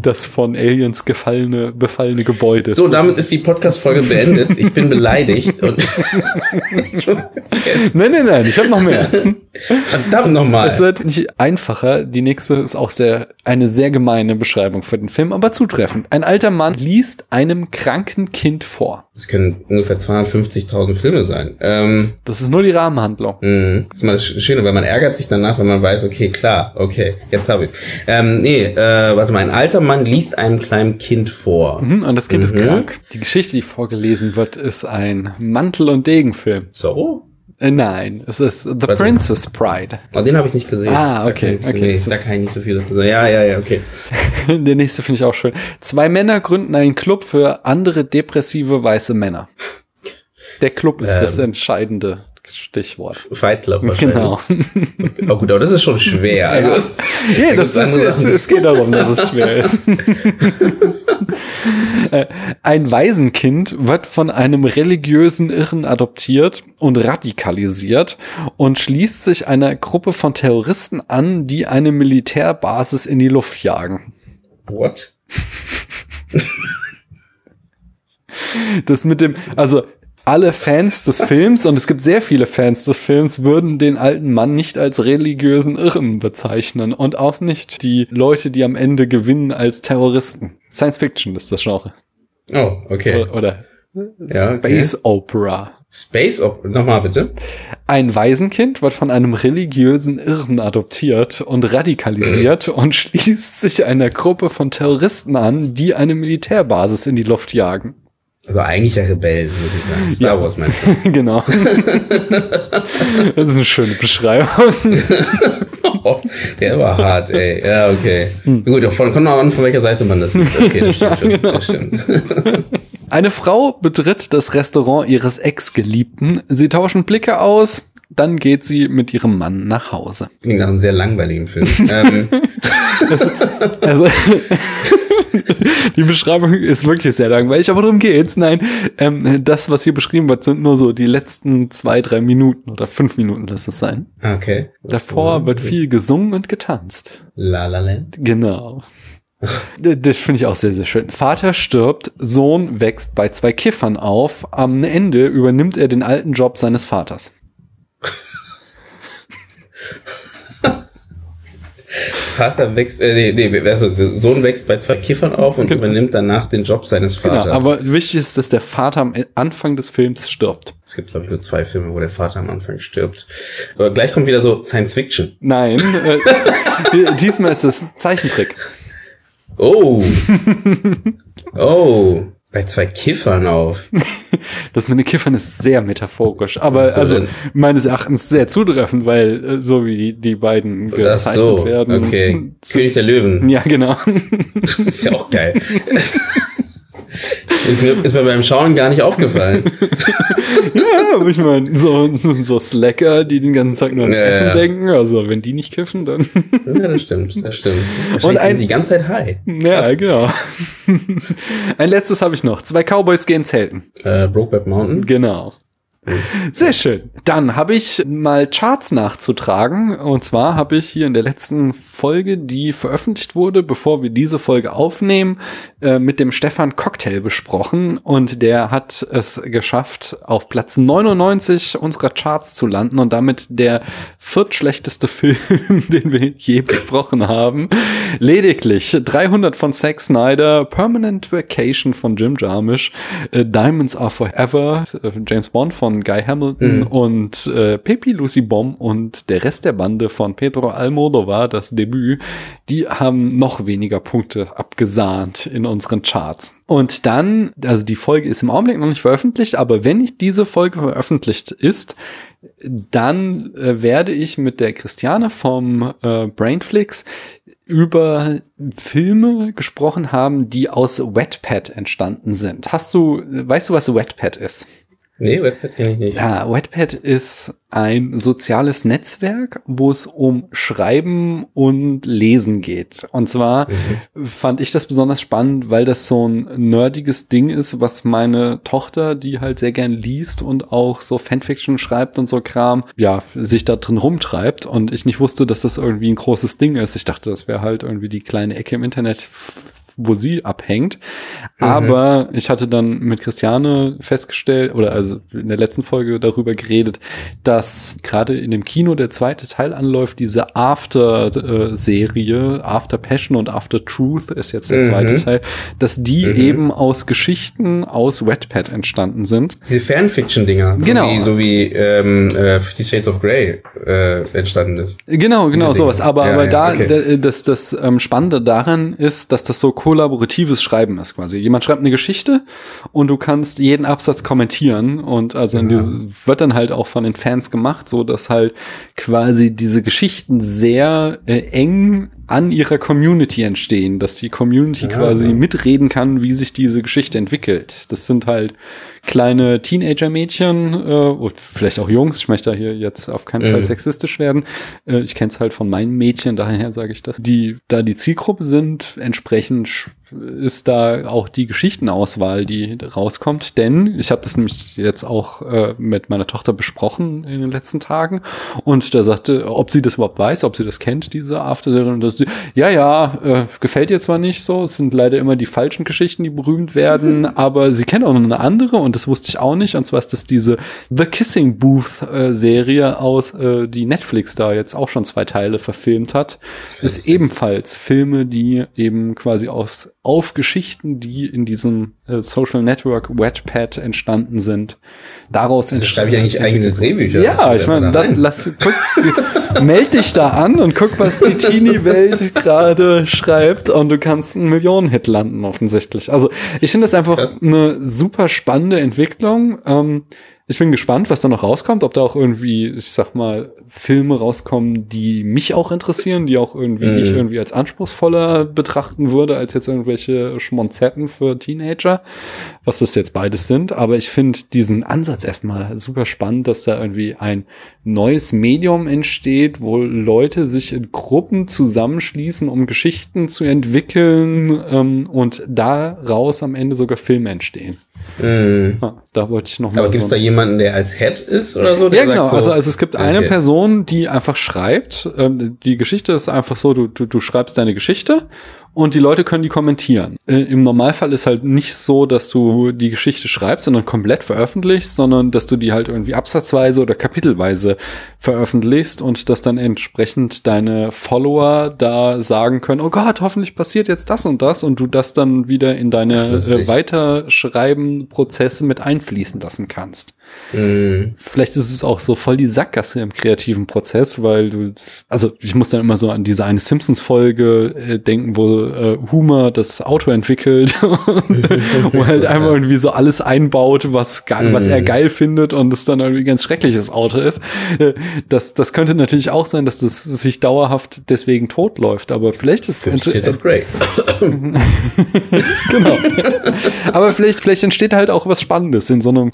Speaker 2: das von Aliens gefallene, befallene Gebäude.
Speaker 1: So, damit ist die Podcast-Folge beendet. Ich bin beleidigt. Und
Speaker 2: nein, nein, nein, ich habe noch mehr.
Speaker 1: Verdammt nochmal.
Speaker 2: Es wird nicht einfacher. Die nächste ist auch sehr, eine sehr gemeine Beschreibung für den Film, aber zutreffend. Ein alter Mann liest einem kranken Kind vor.
Speaker 1: Das können ungefähr 250.000 Filme sein.
Speaker 2: Ähm, das ist nur die Rahmenhandlung.
Speaker 1: Mh, das ist mal das Schöne, weil man ärgert sich danach, wenn man weiß, okay, klar, okay, jetzt habe ich ähm, Nee, äh, warte mal, ein alter Mann liest einem kleinen Kind vor.
Speaker 2: Mhm, und das Kind mhm. ist krank. Die Geschichte, die vorgelesen wird, ist ein Mantel- und Degenfilm.
Speaker 1: So?
Speaker 2: Äh, nein, es ist The Warte. Princess Pride.
Speaker 1: Oh, den habe ich nicht gesehen.
Speaker 2: Ah, okay,
Speaker 1: da
Speaker 2: okay.
Speaker 1: Nee, da kann ich nicht so viel dazu sagen. Ja, ja, ja, okay.
Speaker 2: Der nächste finde ich auch schön. Zwei Männer gründen einen Club für andere depressive weiße Männer. Der Club ist ähm, das entscheidende Stichwort.
Speaker 1: Fight Club wahrscheinlich.
Speaker 2: Genau.
Speaker 1: Oh gut, aber das ist schon schwer. Also,
Speaker 2: ja, das ist, es, es geht darum, dass es schwer ist. Äh, ein Waisenkind wird von einem religiösen Irren adoptiert und radikalisiert und schließt sich einer Gruppe von Terroristen an, die eine Militärbasis in die Luft jagen.
Speaker 1: What?
Speaker 2: Das mit dem, also alle Fans des Films, und es gibt sehr viele Fans des Films, würden den alten Mann nicht als religiösen Irren bezeichnen und auch nicht die Leute, die am Ende gewinnen, als Terroristen. Science Fiction ist das Genre.
Speaker 1: Oh, okay.
Speaker 2: Oder, oder ja, Space okay. Opera.
Speaker 1: Space Opera, nochmal bitte.
Speaker 2: Ein Waisenkind wird von einem religiösen Irren adoptiert und radikalisiert und schließt sich einer Gruppe von Terroristen an, die eine Militärbasis in die Luft jagen.
Speaker 1: Also eigentlich ja Rebellen, muss ich sagen. Star ja. Wars meinst
Speaker 2: du? genau. das ist eine schöne Beschreibung.
Speaker 1: oh, der war hart, ey. Ja, okay. Hm. Gut, davon kommt noch an, von welcher Seite man das sieht. Okay, das stimmt schon. Genau. Das stimmt.
Speaker 2: Eine Frau betritt das Restaurant ihres Ex-Geliebten. Sie tauschen Blicke aus. Dann geht sie mit ihrem Mann nach Hause.
Speaker 1: Klingt nach einem sehr langweiligen Film. ähm.
Speaker 2: also, also die Beschreibung ist wirklich sehr langweilig, aber darum geht's. Nein, ähm, das, was hier beschrieben wird, sind nur so die letzten zwei, drei Minuten oder fünf Minuten, lass es sein.
Speaker 1: Okay.
Speaker 2: Davor wird viel gesungen und getanzt.
Speaker 1: La La Land.
Speaker 2: Genau. Das finde ich auch sehr, sehr schön. Vater stirbt, Sohn wächst bei zwei Kiffern auf. Am Ende übernimmt er den alten Job seines Vaters.
Speaker 1: Vater wächst, äh, nee, nee, also Sohn wächst bei zwei Kiffern auf und genau. übernimmt danach den Job seines genau, Vaters.
Speaker 2: Genau, aber wichtig ist, dass der Vater am Anfang des Films stirbt.
Speaker 1: Es gibt, glaube ich, nur zwei Filme, wo der Vater am Anfang stirbt. Aber gleich kommt wieder so Science Fiction.
Speaker 2: Nein, äh, diesmal ist es Zeichentrick.
Speaker 1: Oh. oh. Bei zwei Kiffern auf.
Speaker 2: das mit den Kiffern ist sehr metaphorisch, aber so, also meines Erachtens sehr zutreffend, weil äh, so wie die, die beiden gezeichnet so, werden.
Speaker 1: Okay. König der Löwen.
Speaker 2: Ja, genau.
Speaker 1: das ist ja auch geil. Ist mir, ist mir beim Schauen gar nicht aufgefallen.
Speaker 2: ja, aber ich meine, so, so Slacker, die den ganzen Tag nur ans ja, Essen ja. denken, also wenn die nicht kiffen, dann.
Speaker 1: ja, das stimmt, das stimmt. Und ein, sind sie die ganze Zeit high.
Speaker 2: Ja, genau. ein letztes habe ich noch. Zwei Cowboys gehen zelten.
Speaker 1: Äh, Brokeback Mountain.
Speaker 2: Genau. Sehr schön. Dann habe ich mal Charts nachzutragen. Und zwar habe ich hier in der letzten Folge, die veröffentlicht wurde, bevor wir diese Folge aufnehmen, äh, mit dem Stefan Cocktail besprochen. Und der hat es geschafft, auf Platz 99 unserer Charts zu landen und damit der viertschlechteste Film, den wir je besprochen haben. Lediglich 300 von Zack Snyder, Permanent Vacation von Jim Jarmusch, äh, Diamonds Are Forever, äh, James Bond von von Guy Hamilton mhm. und äh, Pepi Lucy Bomb und der Rest der Bande von Pedro Almodovar, das Debüt, die haben noch weniger Punkte abgesahnt in unseren Charts. Und dann, also die Folge ist im Augenblick noch nicht veröffentlicht, aber wenn nicht diese Folge veröffentlicht ist, dann äh, werde ich mit der Christiane vom äh, Brainflix über Filme gesprochen haben, die aus Wetpad entstanden sind. Hast du, weißt du, was Wetpad ist?
Speaker 1: Nee, Wetpad kenne ich nicht.
Speaker 2: Ja, Wetpad ist ein soziales Netzwerk, wo es um Schreiben und Lesen geht. Und zwar mhm. fand ich das besonders spannend, weil das so ein nerdiges Ding ist, was meine Tochter, die halt sehr gern liest und auch so Fanfiction schreibt und so Kram, ja, sich da drin rumtreibt. Und ich nicht wusste, dass das irgendwie ein großes Ding ist. Ich dachte, das wäre halt irgendwie die kleine Ecke im Internet wo sie abhängt. Mhm. Aber ich hatte dann mit Christiane festgestellt, oder also in der letzten Folge darüber geredet, dass gerade in dem Kino der zweite Teil anläuft, diese After-Serie, After Passion und After Truth ist jetzt der zweite mhm. Teil, dass die mhm. eben aus Geschichten aus Wetpad entstanden sind.
Speaker 1: Diese Fanfiction-Dinger.
Speaker 2: Genau.
Speaker 1: So wie, so wie ähm, äh, Fifty Shades of Grey äh, entstanden ist.
Speaker 2: Genau, genau, sowas. Aber, ja, aber ja, da, okay. das, das ähm, Spannende daran ist, dass das so kollaboratives Schreiben ist quasi. Jemand schreibt eine Geschichte und du kannst jeden Absatz kommentieren und also ja. diese, wird dann halt auch von den Fans gemacht, so dass halt quasi diese Geschichten sehr äh, eng an ihrer Community entstehen, dass die Community ja, quasi ja. mitreden kann, wie sich diese Geschichte entwickelt. Das sind halt kleine Teenager-Mädchen äh, und vielleicht auch Jungs. Ich möchte da hier jetzt auf keinen Fall mhm. sexistisch werden. Äh, ich kenne es halt von meinen Mädchen, daher sage ich das. Die da die Zielgruppe sind, entsprechend ist da auch die Geschichtenauswahl, die rauskommt. Denn ich habe das nämlich jetzt auch äh, mit meiner Tochter besprochen in den letzten Tagen und da sagte, ob sie das überhaupt weiß, ob sie das kennt, diese Afterserie. Und das, ja, ja, äh, gefällt ihr zwar nicht so, es sind leider immer die falschen Geschichten, die berühmt werden, aber sie kennt auch noch eine andere und das wusste ich auch nicht. Und zwar ist das diese The Kissing Booth äh, Serie aus, äh, die Netflix da jetzt auch schon zwei Teile verfilmt hat. Ist ebenfalls Filme, die eben quasi aus auf Geschichten, die in diesem äh, Social Network Wetpad entstanden sind. Daraus
Speaker 1: also schreibe ich eigentlich eigene Drehbücher.
Speaker 2: Ja, ich meine, lass, lass, guck, meld dich da an und guck, was die Teenie-Welt gerade schreibt und du kannst einen Millionen-Hit landen offensichtlich. Also ich finde das einfach Krass. eine super spannende Entwicklung. Ähm, ich bin gespannt, was da noch rauskommt, ob da auch irgendwie, ich sag mal, Filme rauskommen, die mich auch interessieren, die auch irgendwie mhm. ich irgendwie als anspruchsvoller betrachten würde, als jetzt irgendwelche Schmonzetten für Teenager, was das jetzt beides sind. Aber ich finde diesen Ansatz erstmal super spannend, dass da irgendwie ein neues Medium entsteht, wo Leute sich in Gruppen zusammenschließen, um Geschichten zu entwickeln ähm, und daraus am Ende sogar Filme entstehen.
Speaker 1: Mhm. Ja,
Speaker 2: da wollte ich noch mal.
Speaker 1: Aber gibt es so da jemanden, der als Head ist oder so?
Speaker 2: ja, genau. So, also, also es gibt okay. eine Person, die einfach schreibt. Ähm, die Geschichte ist einfach so, du, du, du schreibst deine Geschichte und die Leute können die kommentieren. Äh, Im Normalfall ist halt nicht so, dass du die Geschichte schreibst, sondern komplett veröffentlichst, sondern dass du die halt irgendwie absatzweise oder kapitelweise veröffentlichst und dass dann entsprechend deine Follower da sagen können, oh Gott, hoffentlich passiert jetzt das und das und du das dann wieder in deine äh, Weiterschreiben-Prozesse mit einfließen lassen kannst. Mhm. Vielleicht ist es auch so voll die Sackgasse im kreativen Prozess, weil du, also ich muss dann immer so an diese eine Simpsons-Folge äh, denken, wo äh, Humor das Auto entwickelt wo halt einfach irgendwie so alles einbaut, was, geil, was er mhm. geil findet und es dann irgendwie ein ganz schreckliches Auto ist. Äh, das, das könnte natürlich auch sein, dass das sich dauerhaft deswegen totläuft, aber vielleicht ist
Speaker 1: Shade of Grey.
Speaker 2: genau. aber vielleicht, vielleicht entsteht halt auch was Spannendes in so einem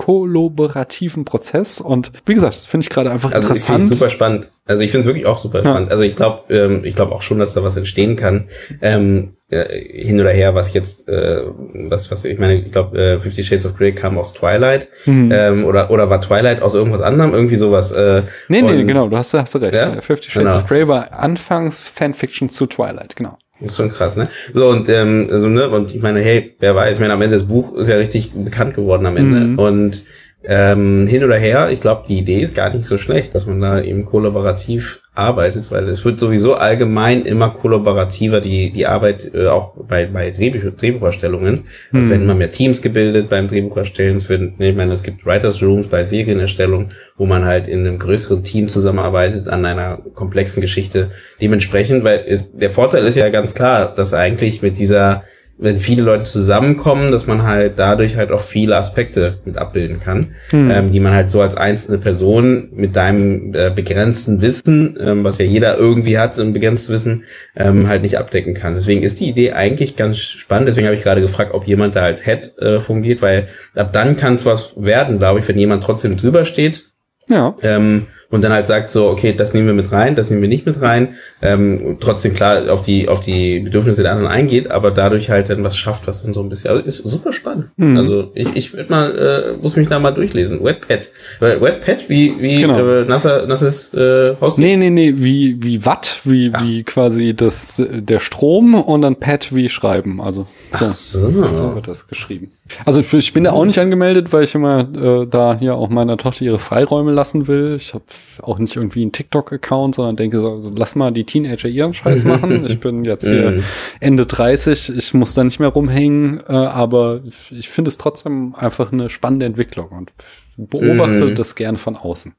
Speaker 2: kollaborativen Prozess und wie gesagt, das finde ich gerade einfach also interessant.
Speaker 1: Ich super spannend. Also ich finde es wirklich auch super ja. spannend. Also ich glaube, ähm, ich glaube auch schon, dass da was entstehen kann. Ähm, äh, hin oder her, was jetzt, äh, was, was ich meine, ich glaube, äh, Fifty Shades of Grey kam aus Twilight mhm. ähm, oder oder war Twilight aus irgendwas anderem, irgendwie sowas. Äh,
Speaker 2: nee, nee, genau, du hast, hast du recht. Ja? Fifty Shades genau. of Grey war anfangs Fanfiction zu Twilight, genau.
Speaker 1: Das ist schon krass, ne? So, und, ähm, so, ne, und ich meine, hey, wer weiß, ich meine, am Ende das Buch ist ja richtig bekannt geworden am Ende. Mhm. Und ähm, hin oder her, ich glaube, die Idee ist gar nicht so schlecht, dass man da eben kollaborativ arbeitet, weil es wird sowieso allgemein immer kollaborativer, die, die Arbeit äh, auch bei, bei Drehbuch, Drehbucherstellungen. Hm. Es werden immer mehr Teams gebildet beim Drehbucherstellen. Es werden, ich meine, es gibt Writers Rooms bei Serienerstellung, wo man halt in einem größeren Team zusammenarbeitet an einer komplexen Geschichte. Dementsprechend, weil es, der Vorteil ist ja ganz klar, dass eigentlich mit dieser wenn viele Leute zusammenkommen, dass man halt dadurch halt auch viele Aspekte mit abbilden kann, mhm. ähm, die man halt so als einzelne Person mit deinem äh, begrenzten Wissen, ähm, was ja jeder irgendwie hat, ein begrenztes Wissen, ähm, halt nicht abdecken kann. Deswegen ist die Idee eigentlich ganz spannend. Deswegen habe ich gerade gefragt, ob jemand da als Head äh, fungiert, weil ab dann kann es was werden, glaube ich, wenn jemand trotzdem drüber steht. Ja. Ähm, und dann halt sagt so, okay, das nehmen wir mit rein, das nehmen wir nicht mit rein, ähm, trotzdem klar auf die auf die Bedürfnisse der anderen eingeht, aber dadurch halt dann was schafft, was dann so ein bisschen, also ist super spannend. Mhm. Also ich, ich würde mal, äh, muss mich da mal durchlesen. Wetpad, Wetpad wie wie genau. äh, nasser, nasses äh,
Speaker 2: Haustier? Nee, nee, nee, wie wie Watt, wie Ach. wie quasi das der Strom und dann Pad wie schreiben, also so, so. so wird das geschrieben. Also ich, ich bin da auch nicht angemeldet, weil ich immer äh, da hier auch meiner Tochter ihre Freiräume lassen will. Ich habe auch nicht irgendwie einen TikTok-Account, sondern denke so, lass mal die Teenager ihren Scheiß machen. Ich bin jetzt hier mhm. Ende 30, ich muss da nicht mehr rumhängen, äh, aber ich finde es trotzdem einfach eine spannende Entwicklung und beobachte mhm. das gerne von außen.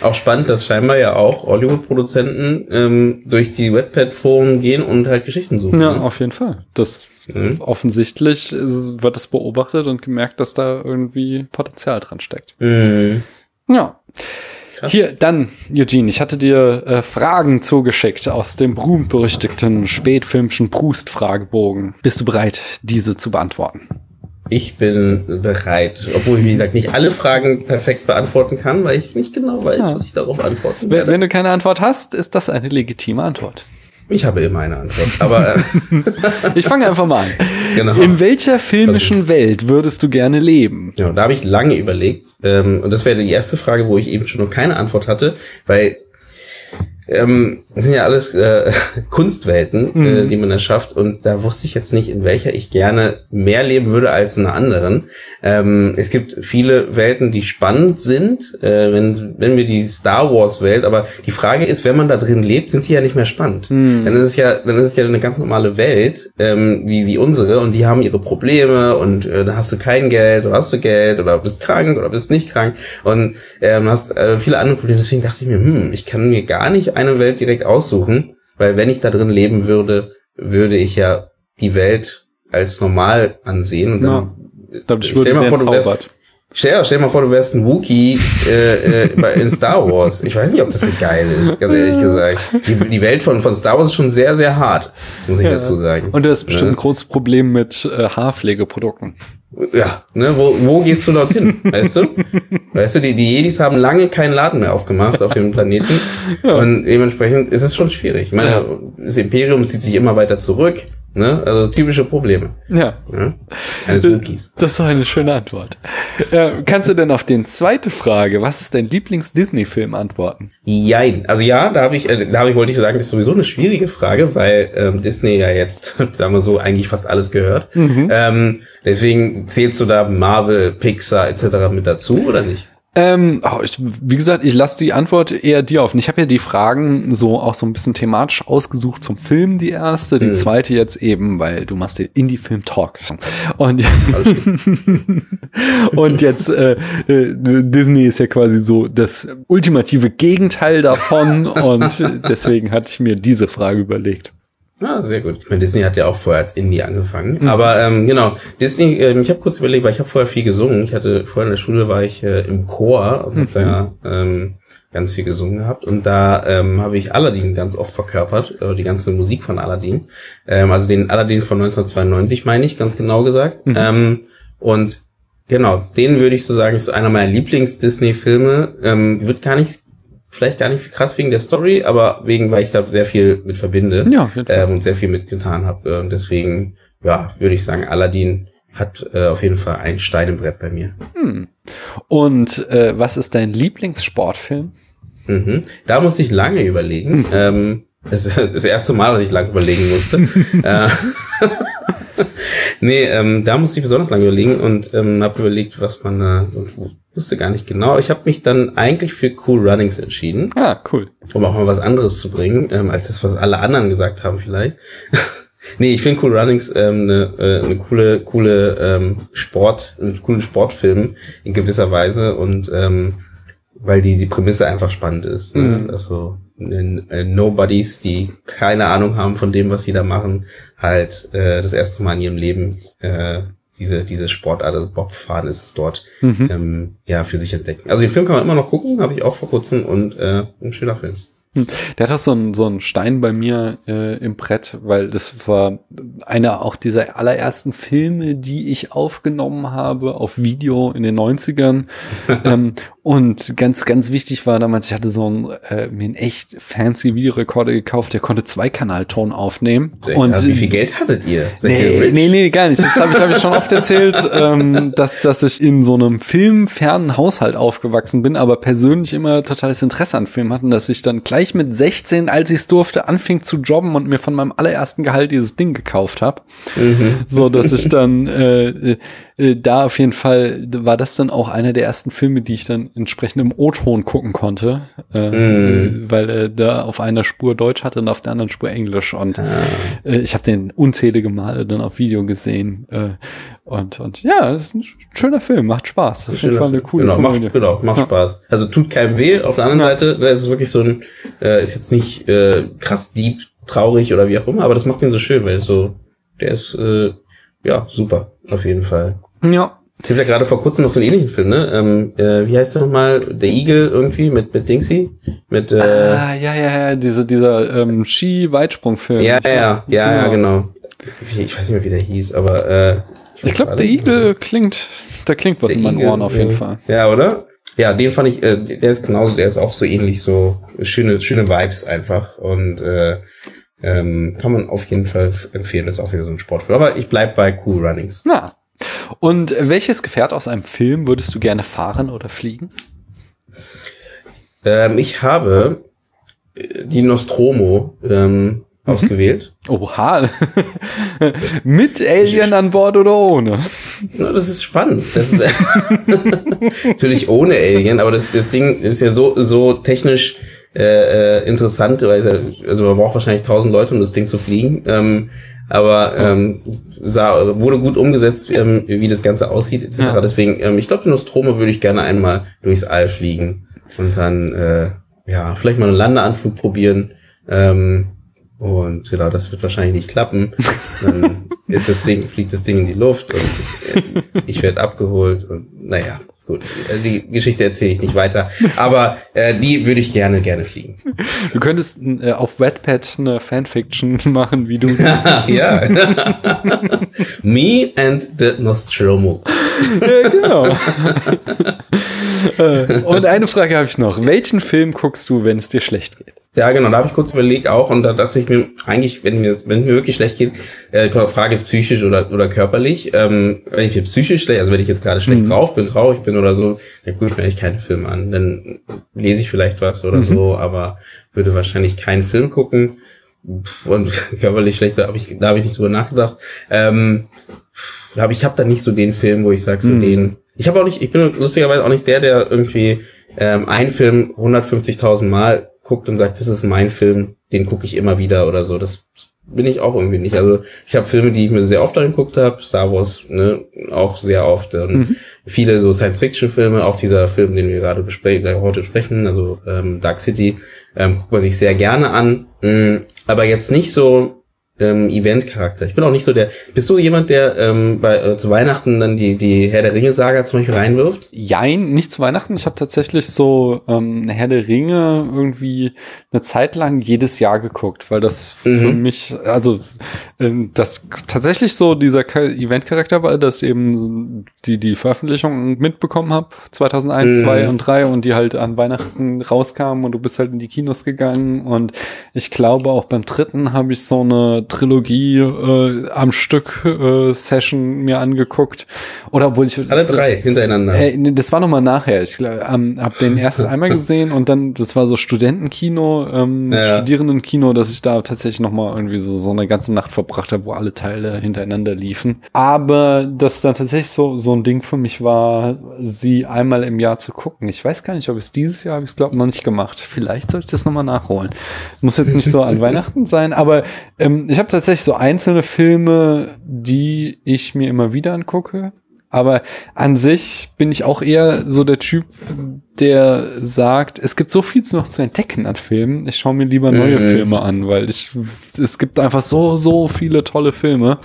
Speaker 1: Auch spannend, dass scheinbar ja auch Hollywood-Produzenten ähm, durch die Webpad-Foren gehen und halt Geschichten suchen.
Speaker 2: Ja, ne? auf jeden Fall. Das mhm. offensichtlich wird es beobachtet und gemerkt, dass da irgendwie Potenzial dran steckt. Mhm. Ja. Krass. Hier, dann, Eugene, ich hatte dir äh, Fragen zugeschickt aus dem berühmt-berüchtigten spätfilmischen Proust-Fragebogen. Bist du bereit, diese zu beantworten?
Speaker 1: Ich bin bereit, obwohl ich, wie gesagt, nicht alle Fragen perfekt beantworten kann, weil ich nicht genau weiß, ja. was ich darauf antworten
Speaker 2: werde. Wenn du keine Antwort hast, ist das eine legitime Antwort.
Speaker 1: Ich habe immer eine Antwort, aber äh
Speaker 2: ich fange einfach mal an. Genau. In welcher filmischen Welt würdest du gerne leben?
Speaker 1: Ja, da habe ich lange überlegt ähm, und das wäre die erste Frage, wo ich eben schon noch keine Antwort hatte, weil ähm, das sind ja alles äh, Kunstwelten, äh, mhm. äh, die man erschafft. Und da wusste ich jetzt nicht, in welcher ich gerne mehr leben würde als in einer anderen. Ähm, es gibt viele Welten, die spannend sind, äh, wenn, wenn wir die Star Wars Welt, aber die Frage ist, wenn man da drin lebt, sind sie ja nicht mehr spannend. Mhm. Dann ist es ja, dann ist es ja eine ganz normale Welt, ähm, wie, wie unsere, und die haben ihre Probleme und äh, da hast du kein Geld oder hast du Geld oder bist krank oder bist nicht krank und ähm, hast äh, viele andere Probleme. Deswegen dachte ich mir, hm, ich kann mir gar nicht eine Welt direkt aussuchen, weil wenn ich da drin leben würde, würde ich ja die Welt als normal ansehen und dann,
Speaker 2: ja, dann stell dir mal vor, du wärst,
Speaker 1: Stell, stell dir mal vor, du wärst ein Wookie äh, äh, in Star Wars. Ich weiß nicht, ob das so geil ist, ganz ehrlich gesagt. Die, die Welt von, von Star Wars ist schon sehr, sehr hart, muss ich ja. dazu sagen.
Speaker 2: Und du hast bestimmt ja. ein großes Problem mit äh, Haarpflegeprodukten.
Speaker 1: Ja, ne, wo, wo gehst du dorthin? Weißt du? Weißt du, die, die Jedis haben lange keinen Laden mehr aufgemacht auf dem Planeten. Ja. Und dementsprechend ist es schon schwierig. Ich meine, das Imperium zieht sich immer weiter zurück. Ne? Also typische Probleme.
Speaker 2: Ja. ja? Eines Wookies. Das ist eine schöne Antwort. Äh, kannst du denn auf die zweite Frage, was ist dein Lieblings-Disney-Film, antworten?
Speaker 1: Jein. Also ja, da habe ich, äh, da habe ich, wollte ich sagen, das ist sowieso eine schwierige Frage, weil ähm, Disney ja jetzt, sagen wir so, eigentlich fast alles gehört. Mhm. Ähm, deswegen zählst du da Marvel, Pixar etc. mit dazu oder nicht?
Speaker 2: Ähm, oh, ich, wie gesagt, ich lasse die Antwort eher dir auf. Ich habe ja die Fragen so auch so ein bisschen thematisch ausgesucht zum Film, die erste, die mhm. zweite jetzt eben, weil du machst den Indie-Film-Talk. Und, und jetzt äh, äh, Disney ist ja quasi so das ultimative Gegenteil davon und deswegen hatte ich mir diese Frage überlegt.
Speaker 1: Ja, sehr gut. Ich meine, Disney hat ja auch vorher als Indie angefangen. Mhm. Aber ähm, genau, Disney, ähm, ich habe kurz überlegt, weil ich habe vorher viel gesungen. Ich hatte vorher in der Schule war ich äh, im Chor und mhm. habe da ähm, ganz viel gesungen gehabt. Und da ähm, habe ich Aladdin ganz oft verkörpert, äh, die ganze Musik von Aladdin. Ähm, also den Aladdin von 1992 meine ich, ganz genau gesagt. Mhm. Ähm, und genau, den würde ich so sagen, ist einer meiner Lieblings-Disney-Filme. Ähm, wird gar nicht vielleicht gar nicht krass wegen der Story, aber wegen, weil ich da sehr viel mit verbinde ja, auf jeden Fall. Ähm, und sehr viel mitgetan habe. Und deswegen, ja, würde ich sagen, Aladdin hat äh, auf jeden Fall ein Stein im Brett bei mir. Hm.
Speaker 2: Und äh, was ist dein Lieblingssportfilm?
Speaker 1: Mhm. Da musste ich lange überlegen. Hm. Ähm, das, das erste Mal, dass ich lange überlegen musste. äh, nee, ähm, da musste ich besonders lange überlegen und ähm, habe überlegt, was man äh, wusste gar nicht genau. Ich habe mich dann eigentlich für Cool Runnings entschieden.
Speaker 2: Ah, cool.
Speaker 1: Um auch mal was anderes zu bringen, ähm, als das, was alle anderen gesagt haben vielleicht. nee, ich finde Cool Runnings ähm, eine, äh, eine coole, coole ähm, Sport, einen coolen Sportfilm in gewisser Weise und ähm, weil die, die Prämisse einfach spannend ist. Ne? Mhm. Also Nobodies, die keine Ahnung haben von dem, was sie da machen, halt äh, das erste Mal in ihrem Leben äh, diese, diese Sportart, also Bobfahren ist es dort, mhm. ähm, ja, für sich entdecken. Also den Film kann man immer noch gucken, habe ich auch vor kurzem und äh, ein schöner Film.
Speaker 2: Hm. Der hat auch so einen so einen Stein bei mir äh, im Brett, weil das war einer auch dieser allerersten Filme, die ich aufgenommen habe auf Video in den 90ern. ähm, und ganz, ganz wichtig war damals, ich hatte so einen, äh, mir einen echt fancy Videorekorder gekauft, der konnte Zweikanalton aufnehmen.
Speaker 1: Sehr,
Speaker 2: und
Speaker 1: wie viel Geld hattet ihr?
Speaker 2: nee, nee, nee, gar nicht. Das habe ich, hab ich schon oft erzählt, ähm, dass, dass ich in so einem filmfernen Haushalt aufgewachsen bin, aber persönlich immer totales Interesse an Filmen hatten, dass ich dann gleich mit 16, als ich es durfte, anfing zu jobben und mir von meinem allerersten Gehalt dieses Ding gekauft habe. Mhm. So dass ich dann äh, äh, da auf jeden Fall war das dann auch einer der ersten Filme, die ich dann entsprechend im O-Ton gucken konnte, äh, mm. weil er da auf einer Spur Deutsch hatte und auf der anderen Spur Englisch und ah. äh, ich habe den unzählige Male dann auf Video gesehen äh, und und ja, es ist ein schöner Film, macht Spaß,
Speaker 1: auf jeden Fall eine coole genau, Macht, genau, macht ja. Spaß. Also tut keinem weh. Auf der anderen ja. Seite ist es wirklich so ein, äh, ist jetzt nicht äh, krass deep, traurig oder wie auch immer, aber das macht ihn so schön, weil so der ist äh, ja super auf jeden Fall.
Speaker 2: Ja.
Speaker 1: Ich habe ja gerade vor kurzem noch so einen ähnlichen Film, ne? Ähm, äh, wie heißt der nochmal? Der Igel irgendwie mit mit Dingsy? Mit äh,
Speaker 2: Ah, ja, ja, ja, diese, dieser ähm, Ski-Weitsprung-Film.
Speaker 1: Ja, ja, ja, ja, ja, genau. Ich weiß nicht mehr, wie der hieß, aber äh,
Speaker 2: ich, ich glaube, der Igel klingt, da klingt was in meinen Igel, Ohren auf jeden Fall.
Speaker 1: Ja, oder? Ja, den fand ich, äh, der ist genauso, der ist auch so ähnlich, so schöne, schöne Vibes einfach und äh, ähm, kann man auf jeden Fall empfehlen, das ist auch wieder so ein Sportfilm. Aber ich bleib bei Cool Runnings.
Speaker 2: Ja, und welches Gefährt aus einem Film würdest du gerne fahren oder fliegen?
Speaker 1: Ähm, ich habe äh, die Nostromo ähm, mhm. ausgewählt.
Speaker 2: Oha. Mit Alien an Bord oder ohne?
Speaker 1: Na, das ist spannend. Das ist natürlich ohne Alien, aber das, das Ding ist ja so, so technisch äh, äh interessant, weil also man braucht wahrscheinlich tausend Leute, um das Ding zu fliegen. Ähm, aber ähm, sah, wurde gut umgesetzt, ähm, wie das Ganze aussieht, etc. Ja. Deswegen, ähm, ich glaube, die Nostromo würde ich gerne einmal durchs All fliegen und dann äh, ja vielleicht mal einen Landeanflug probieren. Ähm, und genau, das wird wahrscheinlich nicht klappen. Dann ist das Ding, fliegt das Ding in die Luft und ich werde abgeholt und naja, gut. Die Geschichte erzähle ich nicht weiter. Aber äh, die würde ich gerne, gerne fliegen.
Speaker 2: Du könntest äh, auf Wattpad eine Fanfiction machen, wie du.
Speaker 1: ja. Me and the Nostromo.
Speaker 2: ja, genau. Äh, und eine Frage habe ich noch. Welchen Film guckst du, wenn es dir schlecht geht?
Speaker 1: Ja, genau, da habe ich kurz überlegt auch und da dachte ich mir, eigentlich, wenn mir, wenn mir wirklich schlecht geht, äh, Frage ist psychisch oder, oder körperlich. Ähm, wenn ich mir psychisch schlecht, also wenn ich jetzt gerade schlecht mhm. drauf bin, traurig bin oder so, dann gucke ich mir eigentlich keine Filme an. Dann lese ich vielleicht was oder mhm. so, aber würde wahrscheinlich keinen Film gucken. Und körperlich schlecht, da habe ich, da habe ich nicht drüber nachgedacht. Ähm, aber ich habe da nicht so den Film, wo ich sage, so mhm. den. Ich habe auch nicht, ich bin lustigerweise auch nicht der, der irgendwie ähm, einen Film 150.000 Mal guckt und sagt, das ist mein Film, den gucke ich immer wieder oder so. Das bin ich auch irgendwie nicht. Also ich habe Filme, die ich mir sehr oft angeguckt habe, Star Wars ne, auch sehr oft. Und mhm. Viele so Science-Fiction-Filme, auch dieser Film, den wir gerade besprechen, heute sprechen, also ähm, Dark City, ähm, guckt man sich sehr gerne an. Mhm. Aber jetzt nicht so ähm, Event-Charakter. Ich bin auch nicht so der. Bist du jemand, der ähm, bei, äh, zu Weihnachten dann die, die Herr der Ringe-Saga zum Beispiel reinwirft?
Speaker 2: Jein, nicht zu Weihnachten. Ich habe tatsächlich so ähm, Herr der Ringe irgendwie eine Zeit lang jedes Jahr geguckt, weil das mhm. für mich, also ähm, das tatsächlich so dieser Event-Charakter war, dass eben die die Veröffentlichung mitbekommen habe, 2001, mhm. 2 und 3 und die halt an Weihnachten rauskamen und du bist halt in die Kinos gegangen und ich glaube auch beim dritten habe ich so eine Trilogie äh, am Stück äh, Session mir angeguckt. Oder obwohl ich
Speaker 1: alle drei hintereinander.
Speaker 2: Äh, das war noch mal nachher. Ich ähm, habe den erst einmal gesehen und dann das war so Studentenkino, ähm, ja. Studierendenkino, dass ich da tatsächlich noch mal irgendwie so so eine ganze Nacht verbracht habe, wo alle Teile hintereinander liefen. Aber das dann tatsächlich so so ein Ding für mich war, sie einmal im Jahr zu gucken. Ich weiß gar nicht, ob es dieses Jahr habe ich es glaube noch nicht gemacht. Vielleicht sollte ich das noch mal nachholen. Muss jetzt nicht so an Weihnachten sein, aber ähm, ich habe tatsächlich so einzelne Filme, die ich mir immer wieder angucke. Aber an sich bin ich auch eher so der Typ, der sagt, es gibt so viel noch zu entdecken an Filmen. Ich schaue mir lieber neue mhm. Filme an, weil ich, es gibt einfach so, so viele tolle Filme.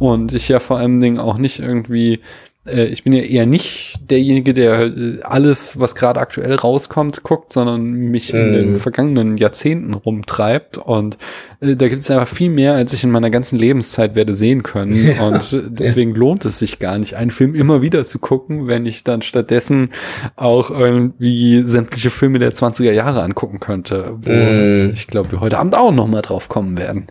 Speaker 2: Und ich ja vor allen Dingen auch nicht irgendwie äh, ich bin ja eher nicht derjenige, der äh, alles, was gerade aktuell rauskommt, guckt, sondern mich mm. in den mhm. vergangenen Jahrzehnten rumtreibt. Und äh, da gibt es einfach viel mehr, als ich in meiner ganzen Lebenszeit werde sehen können. Ja. Und deswegen ja. lohnt es sich gar nicht, einen Film immer wieder zu gucken, wenn ich dann stattdessen auch irgendwie sämtliche Filme der 20er Jahre angucken könnte, wo mm. ich glaube, wir heute Abend auch noch mal drauf kommen werden.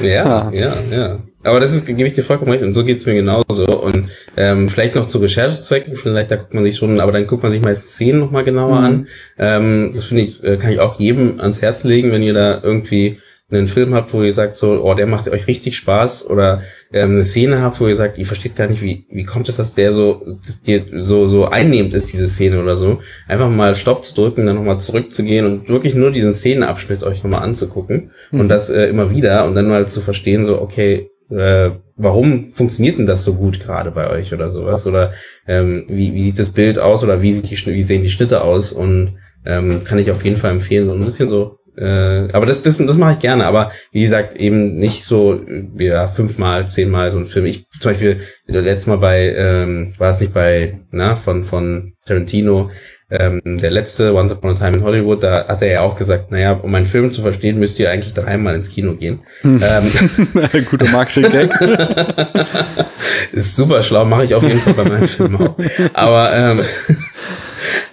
Speaker 1: Ja, ja, ja. ja. Aber das ist, gebe ich dir vollkommen recht, und so geht's mir genauso. Und ähm, vielleicht noch zu Recherchezwecken, vielleicht da guckt man sich schon, aber dann guckt man sich meist Szenen nochmal genauer mhm. an. Ähm, das finde ich, äh, kann ich auch jedem ans Herz legen, wenn ihr da irgendwie einen Film habt, wo ihr sagt so, oh, der macht euch richtig Spaß oder ähm, eine Szene habt, wo ihr sagt, ihr versteht gar nicht, wie, wie kommt es, dass der so, dass dir so, so einnehmend ist, diese Szene oder so. Einfach mal Stopp zu drücken, dann nochmal zurückzugehen und wirklich nur diesen Szenenabschnitt euch nochmal anzugucken mhm. und das äh, immer wieder und dann mal zu verstehen, so, okay, äh, warum funktioniert denn das so gut gerade bei euch oder sowas? Oder ähm, wie, wie sieht das Bild aus oder wie, sieht die, wie sehen die Schnitte aus? Und ähm, kann ich auf jeden Fall empfehlen, so ein bisschen so. Äh, aber das, das, das mache ich gerne, aber wie gesagt, eben nicht so ja, fünfmal, zehnmal so ein Film. Ich zum Beispiel letztes Mal bei, ähm, war es nicht bei, na, von, von Tarantino, ähm, der letzte Once Upon a Time in Hollywood, da hat er ja auch gesagt, naja, um einen Film zu verstehen, müsst ihr eigentlich dreimal ins Kino gehen. Hm.
Speaker 2: Ähm, Guter Marketing-Gag.
Speaker 1: ist super schlau, mache ich auf jeden Fall bei meinen Filmen auch. Aber ähm,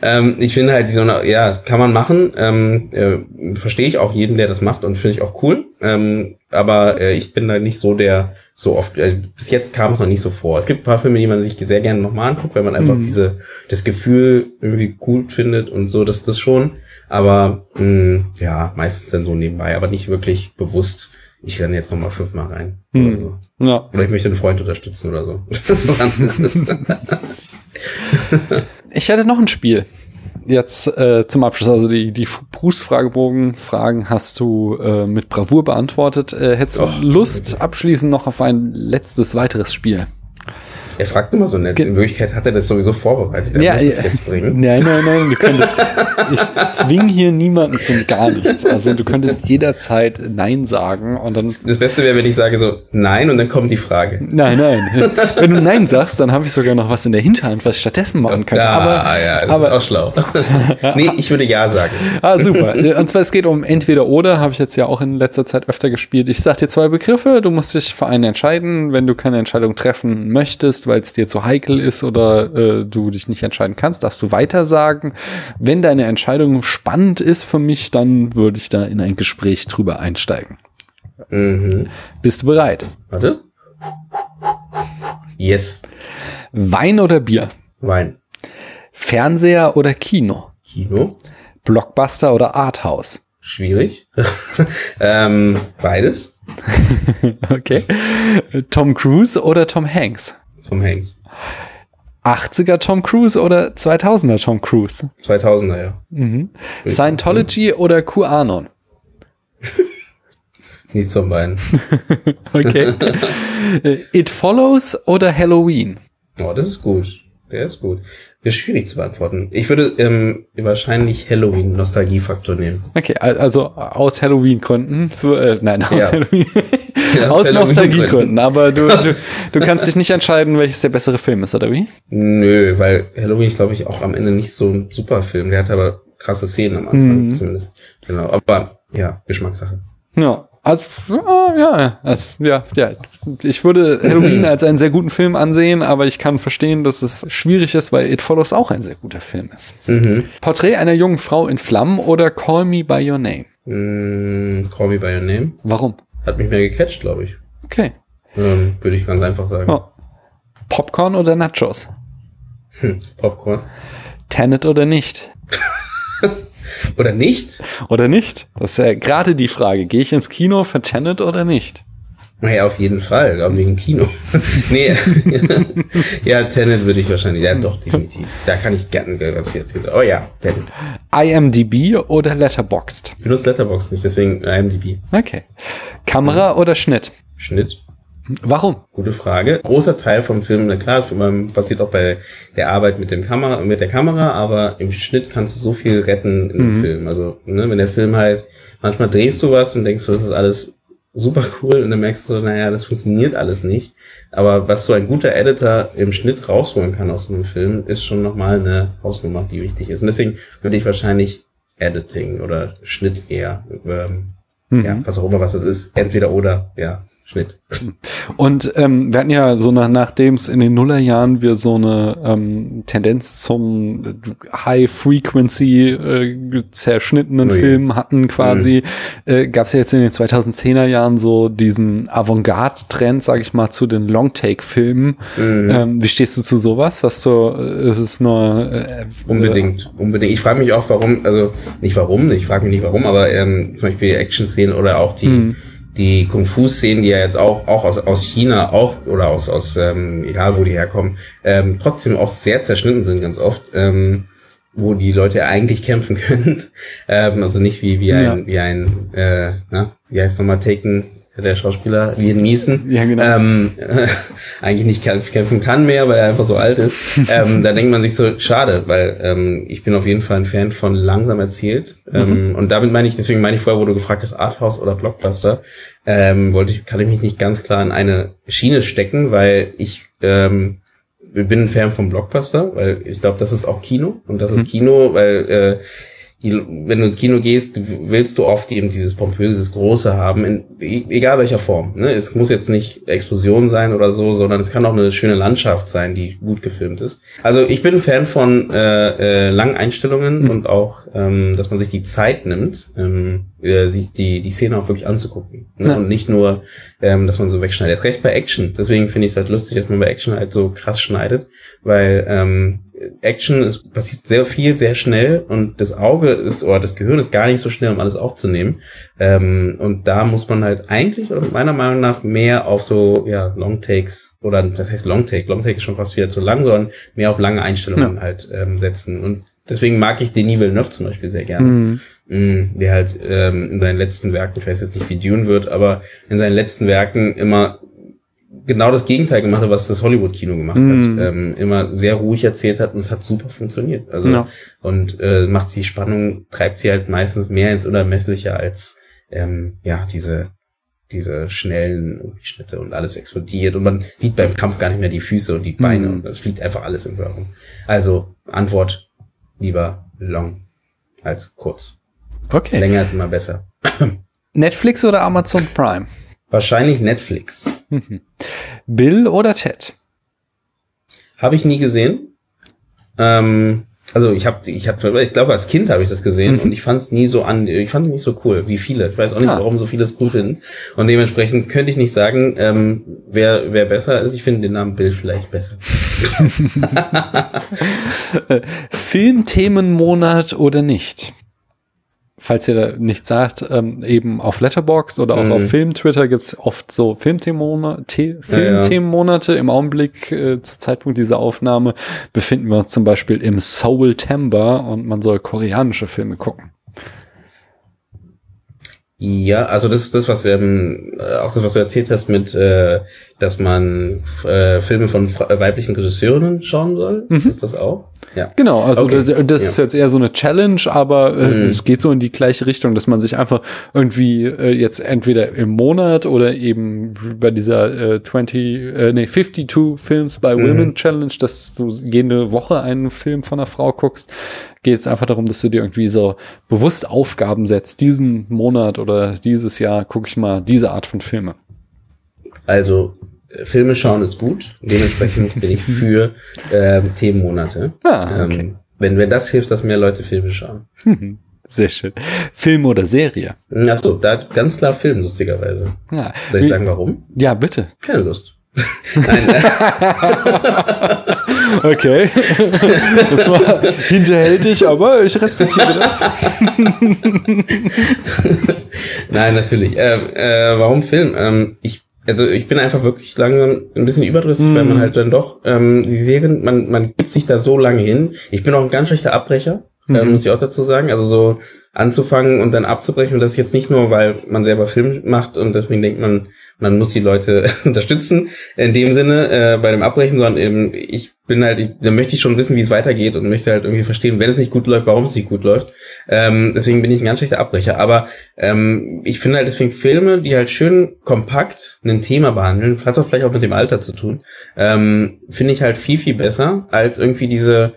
Speaker 1: ähm, ich finde halt, so eine, ja, kann man machen. Ähm, äh, Verstehe ich auch jeden, der das macht und finde ich auch cool. Ähm, aber äh, ich bin da nicht so der so oft, äh, bis jetzt kam es noch nicht so vor. Es gibt ein paar Filme, die man sich sehr gerne nochmal anguckt, weil man einfach mhm. diese, das Gefühl irgendwie gut findet und so, das das schon. Aber mh, mm, ja, meistens dann so nebenbei, aber nicht wirklich bewusst, ich renne jetzt nochmal fünfmal rein mhm. oder so. Ja. Oder ich möchte einen Freund unterstützen oder so.
Speaker 2: ich hätte noch ein Spiel jetzt äh, zum Abschluss, also die, die Bruce-Fragebogen-Fragen hast du äh, mit Bravour beantwortet. Äh, hättest du oh, Lust abschließend noch auf ein letztes weiteres Spiel?
Speaker 1: Er fragt immer so nett. In Wirklichkeit hat er das sowieso vorbereitet. Er
Speaker 2: ja, muss es jetzt bringen. Nein, nein, nein. Du könntest, ich zwing hier niemanden zum gar nichts. Also du könntest jederzeit Nein sagen und dann.
Speaker 1: Das Beste wäre, wenn ich sage so Nein und dann kommt die Frage.
Speaker 2: Nein, nein. Wenn du Nein sagst, dann habe ich sogar noch was in der Hinterhand, was ich stattdessen machen könnte. Ja,
Speaker 1: aber, ja, das aber, ist auch schlau. nee, ich würde Ja sagen.
Speaker 2: Ah, super. Und zwar, es geht um entweder oder, habe ich jetzt ja auch in letzter Zeit öfter gespielt. Ich sag dir zwei Begriffe, du musst dich für einen entscheiden. Wenn du keine Entscheidung treffen möchtest, weil es dir zu heikel ist oder äh, du dich nicht entscheiden kannst, darfst du weiter sagen. Wenn deine Entscheidung spannend ist für mich, dann würde ich da in ein Gespräch drüber einsteigen. Mhm. Bist du bereit?
Speaker 1: Warte. Yes.
Speaker 2: Wein oder Bier?
Speaker 1: Wein.
Speaker 2: Fernseher oder Kino?
Speaker 1: Kino.
Speaker 2: Blockbuster oder Arthouse?
Speaker 1: Schwierig. ähm, beides.
Speaker 2: okay. Tom Cruise oder Tom Hanks?
Speaker 1: Tom Hanks.
Speaker 2: 80er Tom Cruise oder 2000er Tom Cruise?
Speaker 1: 2000er, ja.
Speaker 2: Mhm. Scientology oder QAnon?
Speaker 1: Nichts von beiden.
Speaker 2: okay. It Follows oder Halloween?
Speaker 1: Oh, das ist gut. Der ist gut. Das ist schwierig zu beantworten. Ich würde ähm, wahrscheinlich Halloween Nostalgiefaktor nehmen.
Speaker 2: Okay, also aus Halloween-Gründen. Äh, nein, aus ja. Halloween. Ja, aus Nostalgiegründen. Aber du, du, du kannst dich nicht entscheiden, welches der bessere Film ist, oder wie?
Speaker 1: Nö, weil Halloween ist, glaube ich, auch am Ende nicht so ein super Film. Der hat aber krasse Szenen am Anfang mhm. zumindest. Genau. Aber ja, Geschmackssache.
Speaker 2: Ja. Also, ja, also, ja, ja. Ich würde Halloween als einen sehr guten Film ansehen, aber ich kann verstehen, dass es schwierig ist, weil It Follows auch ein sehr guter Film ist. Mhm. Porträt einer jungen Frau in Flammen oder Call Me By Your Name?
Speaker 1: Mm, call Me By Your Name.
Speaker 2: Warum?
Speaker 1: hat mich mehr gecatcht, glaube ich.
Speaker 2: Okay.
Speaker 1: Ähm, Würde ich ganz einfach sagen.
Speaker 2: Oh. Popcorn oder Nachos?
Speaker 1: Hm, Popcorn.
Speaker 2: Tenet oder nicht?
Speaker 1: oder nicht?
Speaker 2: Oder nicht? Das ist ja gerade die Frage. Gehe ich ins Kino für Tenet oder nicht?
Speaker 1: Naja, auf jeden Fall, aber wegen Kino. nee, ja, Tenet würde ich wahrscheinlich, ja doch, definitiv. Da kann ich gerne ganz viel erzählen. Oh ja,
Speaker 2: Tenet. IMDb oder Letterboxd?
Speaker 1: Ich benutze Letterboxd nicht, deswegen IMDb.
Speaker 2: Okay. Kamera oder Schnitt?
Speaker 1: Schnitt.
Speaker 2: Warum?
Speaker 1: Gute Frage. Großer Teil vom Film, na klar, das passiert auch bei der Arbeit mit dem Kamera, mit der Kamera, aber im Schnitt kannst du so viel retten in mhm. dem Film. Also, ne, wenn der Film halt, manchmal drehst du was und denkst du, das ist alles super cool und dann merkst du, naja, das funktioniert alles nicht. Aber was so ein guter Editor im Schnitt rausholen kann aus einem Film, ist schon nochmal eine Hausnummer, die wichtig ist. Und deswegen würde ich wahrscheinlich Editing oder Schnitt eher, ähm, mhm. ja, was auch immer was das ist, entweder oder, ja, Schnitt.
Speaker 2: Und ähm, wir hatten ja so nach, nachdem es in den Nullerjahren wir so eine ähm, Tendenz zum High-Frequency äh, zerschnittenen Ui. Film hatten quasi, mhm. äh, gab es ja jetzt in den 2010er Jahren so diesen Avantgarde-Trend, sag ich mal, zu den Long-Take-Filmen. Mhm. Ähm, wie stehst du zu sowas? Hast du, äh, ist es nur
Speaker 1: äh, Unbedingt, unbedingt. Ich frage mich auch, warum, also nicht warum, ich frage mich nicht warum, aber ähm, zum Beispiel Action-Szenen oder auch die mhm die Kung-Fu-Szenen, die ja jetzt auch, auch aus, aus China auch oder aus, aus ähm, egal wo die herkommen, ähm, trotzdem auch sehr zerschnitten sind ganz oft, ähm, wo die Leute eigentlich kämpfen können. ähm, also nicht wie, wie ein, ja. wie ein, äh, na, wie heißt nochmal Taken, der Schauspieler, wie in Niesen, ja, genau. ähm, äh, eigentlich nicht kämpfen kann mehr, weil er einfach so alt ist. ähm, da denkt man sich so, schade, weil ähm, ich bin auf jeden Fall ein Fan von langsam erzählt. Ähm, mhm. Und damit meine ich, deswegen meine ich vorher, wo du gefragt hast, Arthouse oder Blockbuster, ähm, wollte ich, kann ich mich nicht ganz klar in eine Schiene stecken, weil ich ähm, bin ein Fan vom Blockbuster, weil ich glaube, das ist auch Kino und das ist mhm. Kino, weil äh, die, wenn du ins Kino gehst, willst du oft eben dieses pompöse, das Große haben, in, e, egal welcher Form. Ne? Es muss jetzt nicht Explosion sein oder so, sondern es kann auch eine schöne Landschaft sein, die gut gefilmt ist. Also ich bin Fan von äh, äh, langen Einstellungen mhm. und auch, ähm, dass man sich die Zeit nimmt, ähm, äh, sich die, die Szene auch wirklich anzugucken. Ne? Ja. Und nicht nur, ähm, dass man so wegschneidet. Jetzt recht bei Action. Deswegen finde ich es halt lustig, dass man bei Action halt so krass schneidet, weil ähm, Action, es passiert sehr viel, sehr schnell und das Auge ist, oder das Gehirn ist gar nicht so schnell, um alles aufzunehmen. Ähm, und da muss man halt eigentlich, oder meiner Meinung nach, mehr auf so, ja, Long Takes, oder was heißt Long Take? Long Take ist schon fast wieder zu lang, sondern mehr auf lange Einstellungen ja. halt ähm, setzen. Und deswegen mag ich Denis Villeneuve zum Beispiel sehr gerne. Mhm. Mm, der halt ähm, in seinen letzten Werken, ich weiß jetzt nicht, wie Dune wird, aber in seinen letzten Werken immer genau das Gegenteil gemacht hat, was das Hollywood-Kino gemacht mm. hat. Ähm, immer sehr ruhig erzählt hat und es hat super funktioniert. Also ja. und äh, macht die Spannung, treibt sie halt meistens mehr ins Unermessliche als ähm, ja diese diese schnellen Schnitte und alles explodiert und man sieht beim Kampf gar nicht mehr die Füße und die Beine mm. und es fliegt einfach alles im herum. Also Antwort lieber long als kurz.
Speaker 2: Okay.
Speaker 1: Länger ist immer besser.
Speaker 2: Netflix oder Amazon Prime?
Speaker 1: Wahrscheinlich Netflix.
Speaker 2: Bill oder Ted?
Speaker 1: Habe ich nie gesehen. Ähm, also ich habe, ich habe, ich glaube als Kind habe ich das gesehen mhm. und ich fand es nie so an, ich fand es nicht so cool wie viele. Ich weiß auch nicht, ah. warum so viele es cool finden. Und dementsprechend könnte ich nicht sagen, ähm, wer wer besser ist. Ich finde den Namen Bill vielleicht besser.
Speaker 2: Filmthemenmonat oder nicht? Falls ihr da nichts sagt, ähm, eben auf Letterboxd oder auch mhm. auf Film-Twitter gibt's oft so Filmthemenmonate. Filmthemenmonate. Ja, ja. Im Augenblick, äh, zu Zeitpunkt dieser Aufnahme, befinden wir uns zum Beispiel im Soul Timber und man soll koreanische Filme gucken.
Speaker 1: Ja, also das ist das, was ähm, äh, auch das, was du erzählt hast mit, äh, dass man äh, Filme von weiblichen Regisseurinnen schauen soll. Mhm. Ist das auch?
Speaker 2: Ja. Genau, also okay. das, das ja. ist jetzt eher so eine Challenge, aber äh, mhm. es geht so in die gleiche Richtung, dass man sich einfach irgendwie äh, jetzt entweder im Monat oder eben bei dieser äh, 20, äh, nee, 52 Films by mhm. Women Challenge, dass du jede Woche einen Film von einer Frau guckst, geht es einfach darum, dass du dir irgendwie so bewusst Aufgaben setzt. Diesen Monat oder dieses Jahr gucke ich mal diese Art von Filme.
Speaker 1: Also Filme schauen ist gut. Dementsprechend bin ich für ähm, Themenmonate. Ah, okay. Ähm, wenn, wenn das hilft, dass mehr Leute Filme schauen.
Speaker 2: Sehr schön. Film oder Serie?
Speaker 1: Ach so, da ganz klar Film, lustigerweise. Ja. Soll ich sagen, warum?
Speaker 2: Ja, bitte.
Speaker 1: Keine Lust. Nein. Äh.
Speaker 2: okay. Das war hinterhältig, aber ich respektiere das.
Speaker 1: Nein, natürlich. Ähm, äh, warum Film? Ähm, ich also ich bin einfach wirklich langsam ein bisschen überdrüssig, mm. weil man halt dann doch ähm, die Serien, man man gibt sich da so lange hin. Ich bin auch ein ganz schlechter Abbrecher. Äh, mhm. Muss ich auch dazu sagen. Also so anzufangen und dann abzubrechen. Und das ist jetzt nicht nur, weil man selber Film macht und deswegen denkt man, man muss die Leute unterstützen in dem Sinne äh, bei dem Abbrechen, sondern eben ich bin halt, ich, da möchte ich schon wissen, wie es weitergeht und möchte halt irgendwie verstehen, wenn es nicht gut läuft, warum es nicht gut läuft. Ähm, deswegen bin ich ein ganz schlechter Abbrecher. Aber ähm, ich finde halt deswegen Filme, die halt schön kompakt ein Thema behandeln, hat auch vielleicht auch mit dem Alter zu tun, ähm, finde ich halt viel, viel besser als irgendwie diese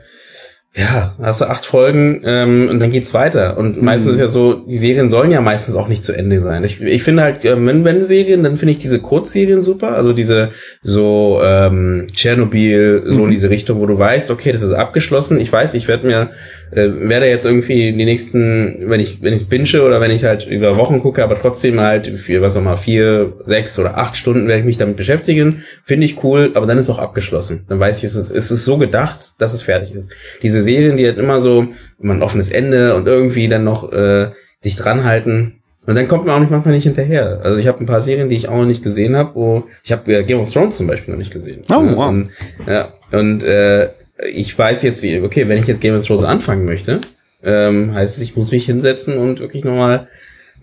Speaker 1: ja, hast du acht Folgen ähm, und dann geht's weiter. Und mhm. meistens ist ja so, die Serien sollen ja meistens auch nicht zu Ende sein. Ich, ich finde halt, äh, wenn, wenn Serien, dann finde ich diese Kurzserien super. Also diese so ähm, Tschernobyl, so mhm. in diese Richtung, wo du weißt, okay, das ist abgeschlossen. Ich weiß, ich werde mir äh, werde jetzt irgendwie die nächsten, wenn ich wenn ich binge oder wenn ich halt über Wochen gucke, aber trotzdem halt für was auch mal vier, sechs oder acht Stunden werde ich mich damit beschäftigen. Finde ich cool, aber dann ist auch abgeschlossen. Dann weiß ich, es ist, es ist so gedacht, dass es fertig ist. Diese Serien, die halt immer so immer ein offenes Ende und irgendwie dann noch äh, sich dran halten. Und dann kommt man auch nicht manchmal nicht hinterher. Also ich habe ein paar Serien, die ich auch noch nicht gesehen habe, wo ich habe äh, Game of Thrones zum Beispiel noch nicht gesehen. Oh wow. Und, ja und äh, ich weiß jetzt, okay, wenn ich jetzt Game of Thrones anfangen möchte, ähm, heißt es, ich muss mich hinsetzen und wirklich nochmal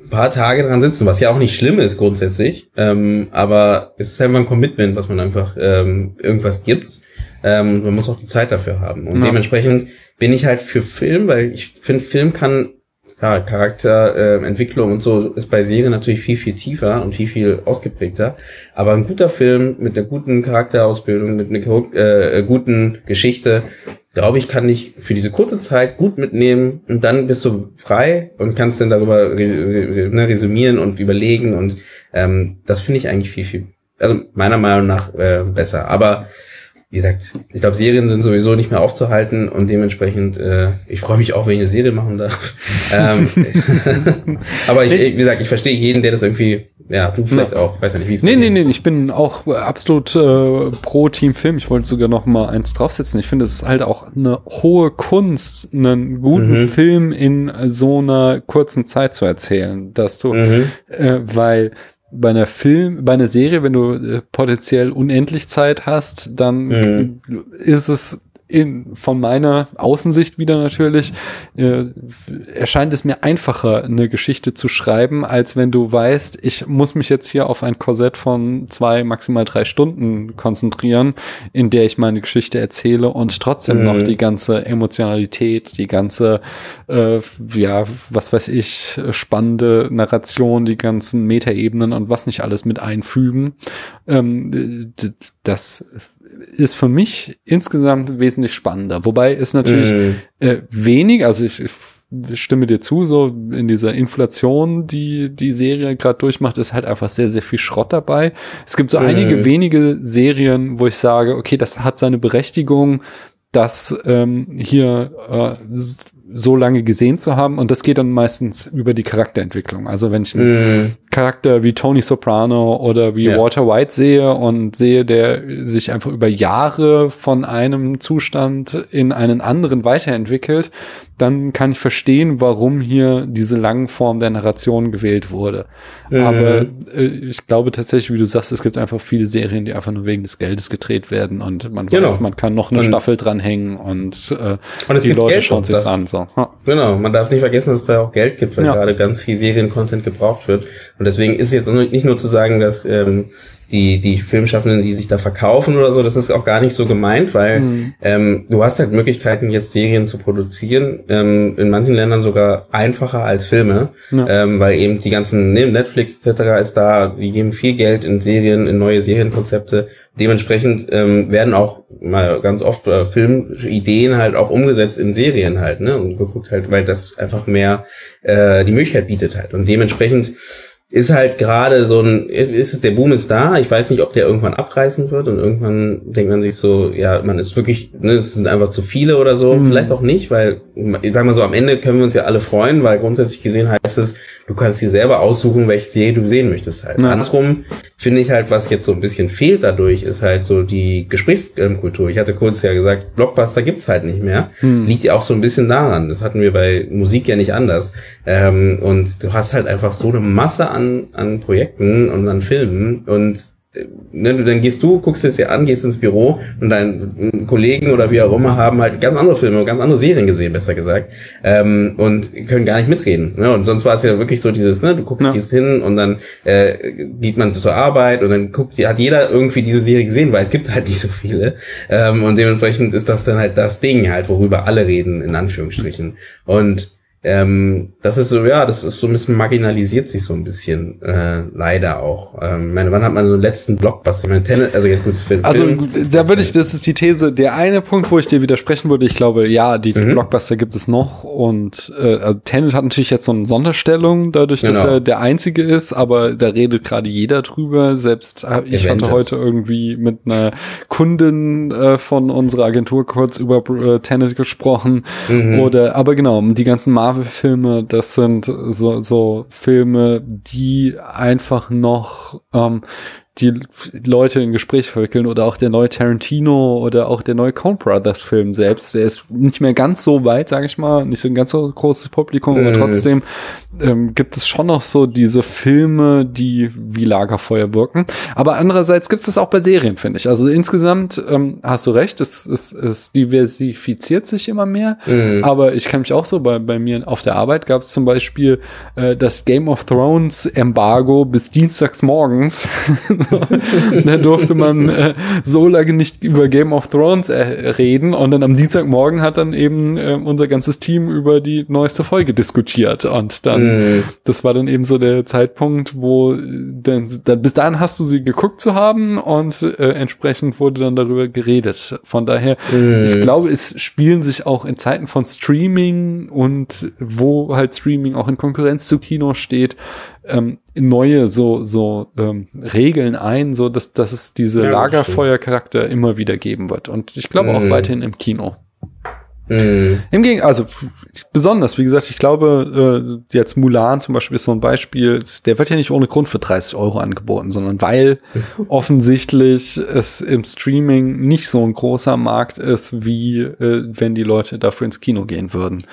Speaker 1: ein paar Tage dran sitzen, was ja auch nicht schlimm ist grundsätzlich, ähm, aber es ist einfach ein Commitment, was man einfach ähm, irgendwas gibt. Ähm, man muss auch die Zeit dafür haben. Und ja. dementsprechend bin ich halt für Film, weil ich finde, Film kann ja, Charakterentwicklung äh, und so ist bei Serien natürlich viel, viel tiefer und viel, viel ausgeprägter. Aber ein guter Film mit einer guten Charakterausbildung, mit einer äh, guten Geschichte, glaube ich, kann ich für diese kurze Zeit gut mitnehmen und dann bist du frei und kannst dann darüber ne, resümieren und überlegen und ähm, das finde ich eigentlich viel, viel, also meiner Meinung nach äh, besser. Aber wie gesagt, ich glaube, Serien sind sowieso nicht mehr aufzuhalten und dementsprechend, äh, ich freue mich auch, wenn ich eine Serie machen darf. ähm, aber ich, wie gesagt, ich verstehe jeden, der das irgendwie, ja, du vielleicht ja. auch, weiß ja nicht, wie es
Speaker 2: Nee, nee, nee, ich bin auch absolut äh, pro Team Film. Ich wollte sogar noch mal eins draufsetzen. Ich finde, es ist halt auch eine hohe Kunst, einen guten mhm. Film in so einer kurzen Zeit zu erzählen, dass du, mhm. äh, weil bei einer Film, bei einer Serie, wenn du äh, potenziell unendlich Zeit hast, dann mhm. ist es in, von meiner Außensicht wieder natürlich, äh, erscheint es mir einfacher, eine Geschichte zu schreiben, als wenn du weißt, ich muss mich jetzt hier auf ein Korsett von zwei, maximal drei Stunden konzentrieren, in der ich meine Geschichte erzähle und trotzdem mhm. noch die ganze Emotionalität, die ganze, äh, ja, was weiß ich, spannende Narration, die ganzen Metaebenen und was nicht alles mit einfügen. Ähm, das ist für mich insgesamt wesentlich spannender. Wobei es natürlich mm. äh, wenig, also ich, ich stimme dir zu, so in dieser Inflation, die die Serie gerade durchmacht, ist halt einfach sehr, sehr viel Schrott dabei. Es gibt so mm. einige wenige Serien, wo ich sage, okay, das hat seine Berechtigung, dass ähm, hier äh, so lange gesehen zu haben. Und das geht dann meistens über die Charakterentwicklung. Also wenn ich einen mm. Charakter wie Tony Soprano oder wie ja. Walter White sehe und sehe, der sich einfach über Jahre von einem Zustand in einen anderen weiterentwickelt, dann kann ich verstehen, warum hier diese langen Form der Narration gewählt wurde. Mhm. Aber äh, ich glaube tatsächlich, wie du sagst, es gibt einfach viele Serien, die einfach nur wegen des Geldes gedreht werden und man genau. weiß, man kann noch eine und, Staffel dranhängen und, äh, und die Leute Geld schauen sich an. So.
Speaker 1: Ja. Genau, man darf nicht vergessen, dass es da auch Geld gibt, weil ja. gerade ganz viel Seriencontent gebraucht wird. Und deswegen ist es jetzt nicht nur zu sagen, dass ähm, die, die Filmschaffenden, die sich da verkaufen oder so, das ist auch gar nicht so gemeint, weil mhm. ähm, du hast halt Möglichkeiten, jetzt Serien zu produzieren, ähm, in manchen Ländern sogar einfacher als Filme, ja. ähm, weil eben die ganzen ne, Netflix etc. ist da, die geben viel Geld in Serien, in neue Serienkonzepte. Dementsprechend ähm, werden auch mal ganz oft äh, Filmideen halt auch umgesetzt in Serien halt, ne? Und geguckt halt, weil das einfach mehr äh, die Möglichkeit bietet halt. Und dementsprechend ist halt gerade so ein, ist der Boom ist da. Ich weiß nicht, ob der irgendwann abreißen wird und irgendwann denkt man sich so, ja, man ist wirklich, ne, es sind einfach zu viele oder so. Mhm. Vielleicht auch nicht, weil ich sag mal so, am Ende können wir uns ja alle freuen, weil grundsätzlich gesehen heißt es, du kannst dir selber aussuchen, welche Serie du sehen möchtest halt. Ja. Andersrum finde ich halt, was jetzt so ein bisschen fehlt dadurch, ist halt so die Gesprächskultur. Ich hatte kurz ja gesagt, Blockbuster gibt's halt nicht mehr. Hm. Liegt ja auch so ein bisschen daran. Das hatten wir bei Musik ja nicht anders. Ähm, und du hast halt einfach so eine Masse an, an Projekten und an Filmen und ne, dann gehst du, guckst es dir an, gehst ins Büro und deine Kollegen oder wie auch immer haben halt ganz andere Filme, ganz andere Serien gesehen, besser gesagt, ähm, und können gar nicht mitreden. Ne? Und sonst war es ja wirklich so dieses, ne, du guckst, ja. gehst hin und dann äh, geht man zur Arbeit und dann guckt, hat jeder irgendwie diese Serie gesehen, weil es gibt halt nicht so viele. Ähm, und dementsprechend ist das dann halt das Ding halt, worüber alle reden, in Anführungsstrichen. Und ähm, das ist so, ja, das ist so ein bisschen marginalisiert sich so ein bisschen, äh, leider auch. Ähm, meine, wann hat man so den letzten Blockbuster? Meine Tenet, also jetzt gut,
Speaker 2: Film. Also da würde ich, das ist die These, der eine Punkt, wo ich dir widersprechen würde, ich glaube, ja, die, mhm. Blockbuster gibt es noch und äh, also Tenet hat natürlich jetzt so eine Sonderstellung, dadurch, dass genau. er der einzige ist, aber da redet gerade jeder drüber. Selbst äh, ich hatte heute irgendwie mit einer Kundin äh, von unserer Agentur kurz über äh, Tenet gesprochen. Mhm. Oder, aber genau, die ganzen Marvel Marvel-Filme, das sind so, so Filme, die einfach noch ähm, die Leute in Gespräch verwickeln oder auch der neue Tarantino oder auch der neue Coen Brothers Film selbst, der ist nicht mehr ganz so weit, sage ich mal, nicht so ein ganz so großes Publikum, aber trotzdem ähm, gibt es schon noch so diese Filme, die wie Lagerfeuer wirken. Aber andererseits gibt es das auch bei Serien, finde ich. Also insgesamt ähm, hast du recht, es, es, es diversifiziert sich immer mehr. Mhm. Aber ich kann mich auch so bei, bei mir auf der Arbeit gab es zum Beispiel äh, das Game of Thrones Embargo bis dienstags morgens. da durfte man äh, so lange nicht über Game of Thrones äh, reden und dann am Dienstagmorgen hat dann eben äh, unser ganzes Team über die neueste Folge diskutiert und dann Mhm. Das war dann eben so der Zeitpunkt, wo dann, dann bis dahin hast du sie geguckt zu haben und äh, entsprechend wurde dann darüber geredet. Von daher, mhm. ich glaube, es spielen sich auch in Zeiten von Streaming und wo halt Streaming auch in Konkurrenz zu Kino steht, ähm, neue so so ähm, Regeln ein, so dass dass es diese ja, Lagerfeuercharakter immer wieder geben wird und ich glaube auch mhm. weiterhin im Kino. Mhm. Im Gegenteil, also besonders, wie gesagt, ich glaube, äh, jetzt Mulan zum Beispiel ist so ein Beispiel, der wird ja nicht ohne Grund für 30 Euro angeboten, sondern weil offensichtlich es im Streaming nicht so ein großer Markt ist, wie äh, wenn die Leute dafür ins Kino gehen würden.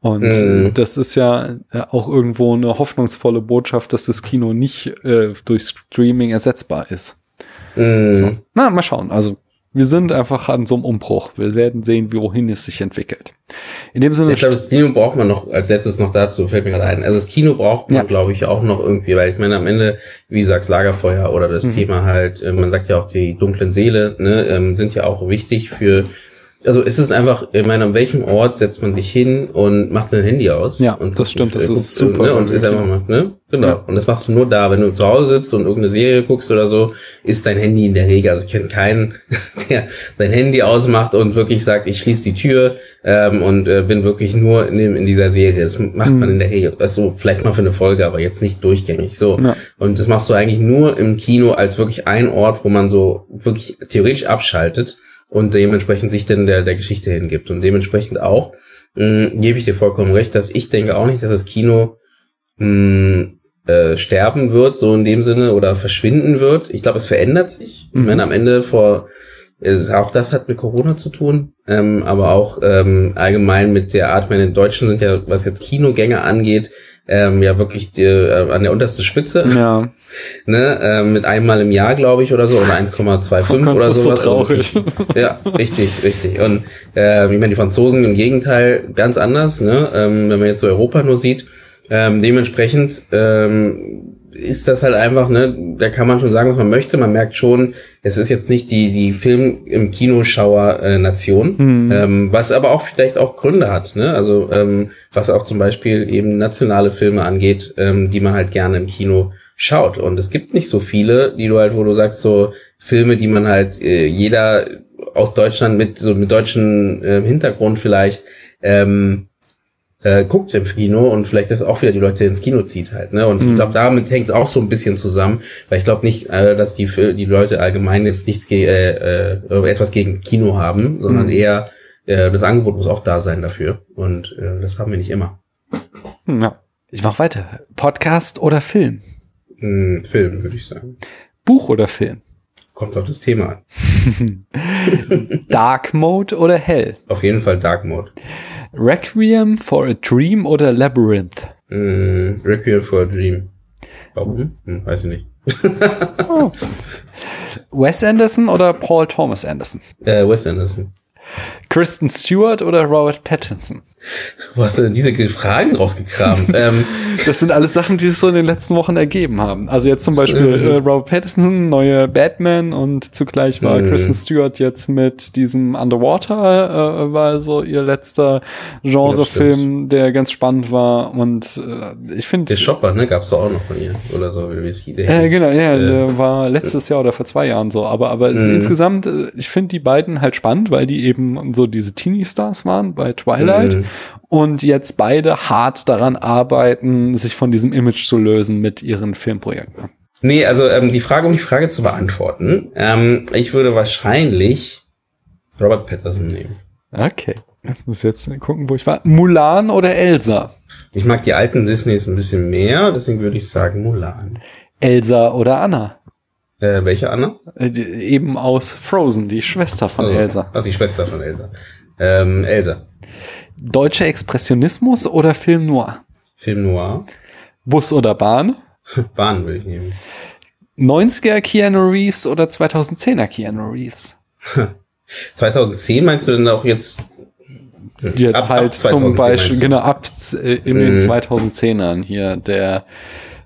Speaker 2: Und mhm. das ist ja auch irgendwo eine hoffnungsvolle Botschaft, dass das Kino nicht äh, durch Streaming ersetzbar ist. Mhm. So. Na, mal schauen. Also wir sind einfach an so einem Umbruch. Wir werden sehen, wohin es sich entwickelt.
Speaker 1: In dem Sinne. Ich glaube, das Kino braucht man noch als letztes noch dazu, fällt mir gerade ein. Also das Kino braucht man, ja. glaube ich, auch noch irgendwie, weil ich meine, am Ende, wie du sagst, Lagerfeuer oder das mhm. Thema halt, äh, man sagt ja auch die dunklen Seele, ne, ähm, sind ja auch wichtig für also ist es einfach, ich meine, an welchem Ort setzt man sich hin und macht sein Handy aus?
Speaker 2: Ja,
Speaker 1: und
Speaker 2: das stimmt, das ist super.
Speaker 1: Ne, und ist einfach mal, ne? Genau. Ja. Und das machst du nur da, wenn du zu Hause sitzt und irgendeine Serie guckst oder so, ist dein Handy in der Regel. Also ich kenne keinen, der sein Handy ausmacht und wirklich sagt, ich schließe die Tür ähm, und äh, bin wirklich nur in, dem, in dieser Serie. Das macht mhm. man in der Regel. Also vielleicht mal für eine Folge, aber jetzt nicht durchgängig. So. Ja. Und das machst du eigentlich nur im Kino als wirklich ein Ort, wo man so wirklich theoretisch abschaltet und dementsprechend sich denn der, der Geschichte hingibt. Und dementsprechend auch mh, gebe ich dir vollkommen recht, dass ich denke auch nicht, dass das Kino mh, äh, sterben wird, so in dem Sinne, oder verschwinden wird. Ich glaube, es verändert sich. Mhm. Wenn am Ende vor äh, auch das hat mit Corona zu tun, ähm, aber auch ähm, allgemein mit der Art, meine Deutschen sind ja, was jetzt Kinogänge angeht, ähm, ja wirklich die, äh, an der untersten Spitze.
Speaker 2: Ja.
Speaker 1: ne, ähm, mit einmal im Jahr, glaube ich, oder so, oder 1,25 oh oder so.
Speaker 2: so traurig.
Speaker 1: ja, richtig, richtig. Und äh, ich meine, die Franzosen im Gegenteil ganz anders, ne? Ähm, wenn man jetzt so Europa nur sieht. Ähm, dementsprechend ähm, ist das halt einfach, ne, da kann man schon sagen, was man möchte. Man merkt schon, es ist jetzt nicht die, die Film im Kinoschauer äh, Nation, mhm. ähm, was aber auch vielleicht auch Gründe hat, ne? Also ähm, was auch zum Beispiel eben nationale Filme angeht, ähm, die man halt gerne im Kino schaut. Und es gibt nicht so viele, die du halt, wo du sagst, so Filme, die man halt äh, jeder aus Deutschland mit so mit deutschen äh, Hintergrund vielleicht ähm, äh, guckt im Kino und vielleicht das auch wieder die Leute ins Kino zieht halt. Ne? Und mhm. ich glaube, damit hängt es auch so ein bisschen zusammen, weil ich glaube nicht, äh, dass die die Leute allgemein jetzt nichts ge äh, äh, etwas gegen Kino haben, sondern mhm. eher äh, das Angebot muss auch da sein dafür. Und äh, das haben wir nicht immer.
Speaker 2: Ja. Ich mach weiter. Podcast oder Film?
Speaker 1: Hm, Film, würde ich sagen.
Speaker 2: Buch oder Film?
Speaker 1: Kommt auf das Thema
Speaker 2: an. Dark Mode oder Hell?
Speaker 1: Auf jeden Fall Dark Mode.
Speaker 2: Requiem for a Dream oder Labyrinth?
Speaker 1: Mm, Requiem for a Dream. Warum? Hm, weiß ich nicht.
Speaker 2: oh. Wes Anderson oder Paul Thomas Anderson?
Speaker 1: Äh, Wes Anderson.
Speaker 2: Kristen Stewart oder Robert Pattinson?
Speaker 1: Wo hast du denn diese Fragen rausgekramt? ähm,
Speaker 2: das sind alles Sachen, die sich so in den letzten Wochen ergeben haben. Also jetzt zum Beispiel äh, Robert Pattinson, neue Batman und zugleich war mhm. Kristen Stewart jetzt mit diesem Underwater, äh, war so ihr letzter Genrefilm, der ganz spannend war und äh, ich finde...
Speaker 1: Der Shopper, ne, gab's doch auch noch von ihr oder so, wie es
Speaker 2: äh, Genau, ja, äh, der war letztes Jahr oder vor zwei Jahren so, aber, aber mhm. insgesamt, äh, ich finde die beiden halt spannend, weil die eben so diese Teenie-Stars waren bei Twilight. Und jetzt beide hart daran arbeiten, sich von diesem Image zu lösen mit ihren Filmprojekten.
Speaker 1: Nee, also ähm, die Frage, um die Frage zu beantworten, ähm, ich würde wahrscheinlich Robert Patterson nehmen.
Speaker 2: Okay. Jetzt muss ich selbst gucken, wo ich war. Mulan oder Elsa?
Speaker 1: Ich mag die alten Disneys ein bisschen mehr, deswegen würde ich sagen Mulan.
Speaker 2: Elsa oder Anna?
Speaker 1: Äh, welche Anna?
Speaker 2: Äh, eben aus Frozen, die Schwester von
Speaker 1: also,
Speaker 2: Elsa.
Speaker 1: Ach, die Schwester von Elsa. Ähm, Elsa.
Speaker 2: Deutscher Expressionismus oder Film Noir?
Speaker 1: Film Noir.
Speaker 2: Bus oder Bahn?
Speaker 1: Bahn würde ich nehmen.
Speaker 2: 90er Keanu Reeves oder 2010er Keanu Reeves?
Speaker 1: 2010 meinst du denn auch jetzt?
Speaker 2: Jetzt ab, halt ab zum Beispiel, genau, ab äh, in mhm. den 2010ern hier, der,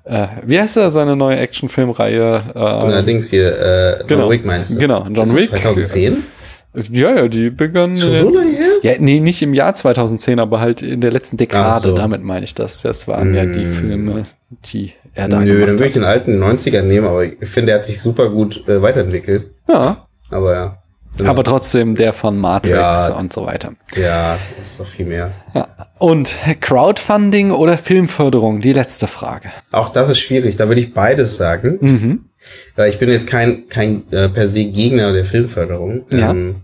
Speaker 2: äh, wie heißt er, seine neue Actionfilmreihe?
Speaker 1: Äh, Allerdings hier, äh, John
Speaker 2: genau,
Speaker 1: Wick meinst du?
Speaker 2: Genau, John Wick.
Speaker 1: 2010?
Speaker 2: Ja, ja, die begannen.
Speaker 1: Schon so lange her?
Speaker 2: Ja, nee, nicht im Jahr 2010, aber halt in der letzten Dekade. So. Damit meine ich das. Das waren mm. ja die hm. Filme, die er da
Speaker 1: Nö, dann würde ich den alten 90er nehmen, aber ich finde, er hat sich super gut äh, weiterentwickelt.
Speaker 2: Ja.
Speaker 1: Aber ja.
Speaker 2: Genau. Aber trotzdem der von Matrix ja, und so weiter.
Speaker 1: Ja, das ist doch viel mehr.
Speaker 2: Ja. Und Crowdfunding oder Filmförderung, die letzte Frage.
Speaker 1: Auch das ist schwierig, da würde ich beides sagen.
Speaker 2: Mhm.
Speaker 1: Weil ich bin jetzt kein, kein äh, per se Gegner der Filmförderung.
Speaker 2: Ja. Ähm,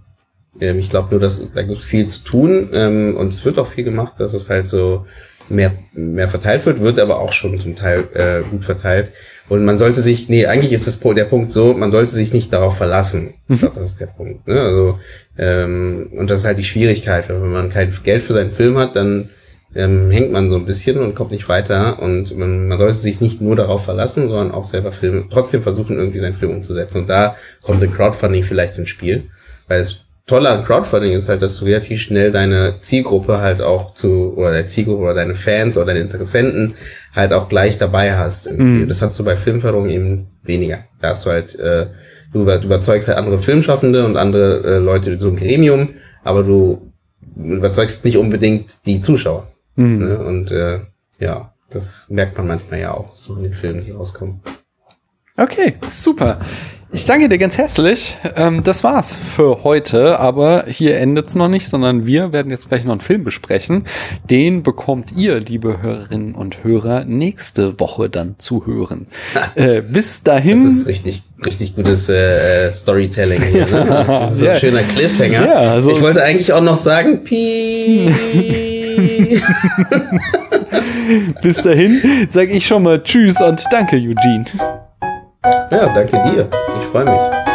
Speaker 1: ähm, ich glaube nur, dass da gibt es viel zu tun ähm, und es wird auch viel gemacht, dass es halt so mehr, mehr verteilt wird, wird aber auch schon zum Teil äh, gut verteilt. Und man sollte sich, nee, eigentlich ist das der Punkt so, man sollte sich nicht darauf verlassen. Ich glaube, das ist der Punkt. Ne? Also, ähm, und das ist halt die Schwierigkeit, wenn man kein Geld für seinen Film hat, dann ähm, hängt man so ein bisschen und kommt nicht weiter. Und man, man sollte sich nicht nur darauf verlassen, sondern auch selber Filme, trotzdem versuchen, irgendwie seinen Film umzusetzen. Und da kommt ein Crowdfunding vielleicht ins Spiel, weil es Tolle an Crowdfunding ist halt, dass du relativ schnell deine Zielgruppe halt auch zu, oder deine Zielgruppe oder deine Fans oder deine Interessenten halt auch gleich dabei hast. Irgendwie. Mhm. Das hast du bei Filmförderung eben weniger. Da hast du halt, äh, du, über, du überzeugst halt andere Filmschaffende und andere äh, Leute, so ein Gremium, aber du überzeugst nicht unbedingt die Zuschauer.
Speaker 2: Mhm.
Speaker 1: Ne? Und äh, ja, das merkt man manchmal ja auch so in den Filmen, die rauskommen.
Speaker 2: Okay, super. Ich danke dir ganz herzlich. Ähm, das war's für heute, aber hier endet's noch nicht, sondern wir werden jetzt gleich noch einen Film besprechen. Den bekommt ihr, liebe Hörerinnen und Hörer, nächste Woche dann zu hören. äh, bis dahin.
Speaker 1: Das ist richtig, richtig gutes äh, Storytelling hier. Ne? Das ist so ein schöner Cliffhanger.
Speaker 2: Ja, also
Speaker 1: ich wollte eigentlich auch noch sagen, Pi.
Speaker 2: bis dahin sage ich schon mal Tschüss und danke, Eugene.
Speaker 1: Ja, danke dir. Ich freue mich.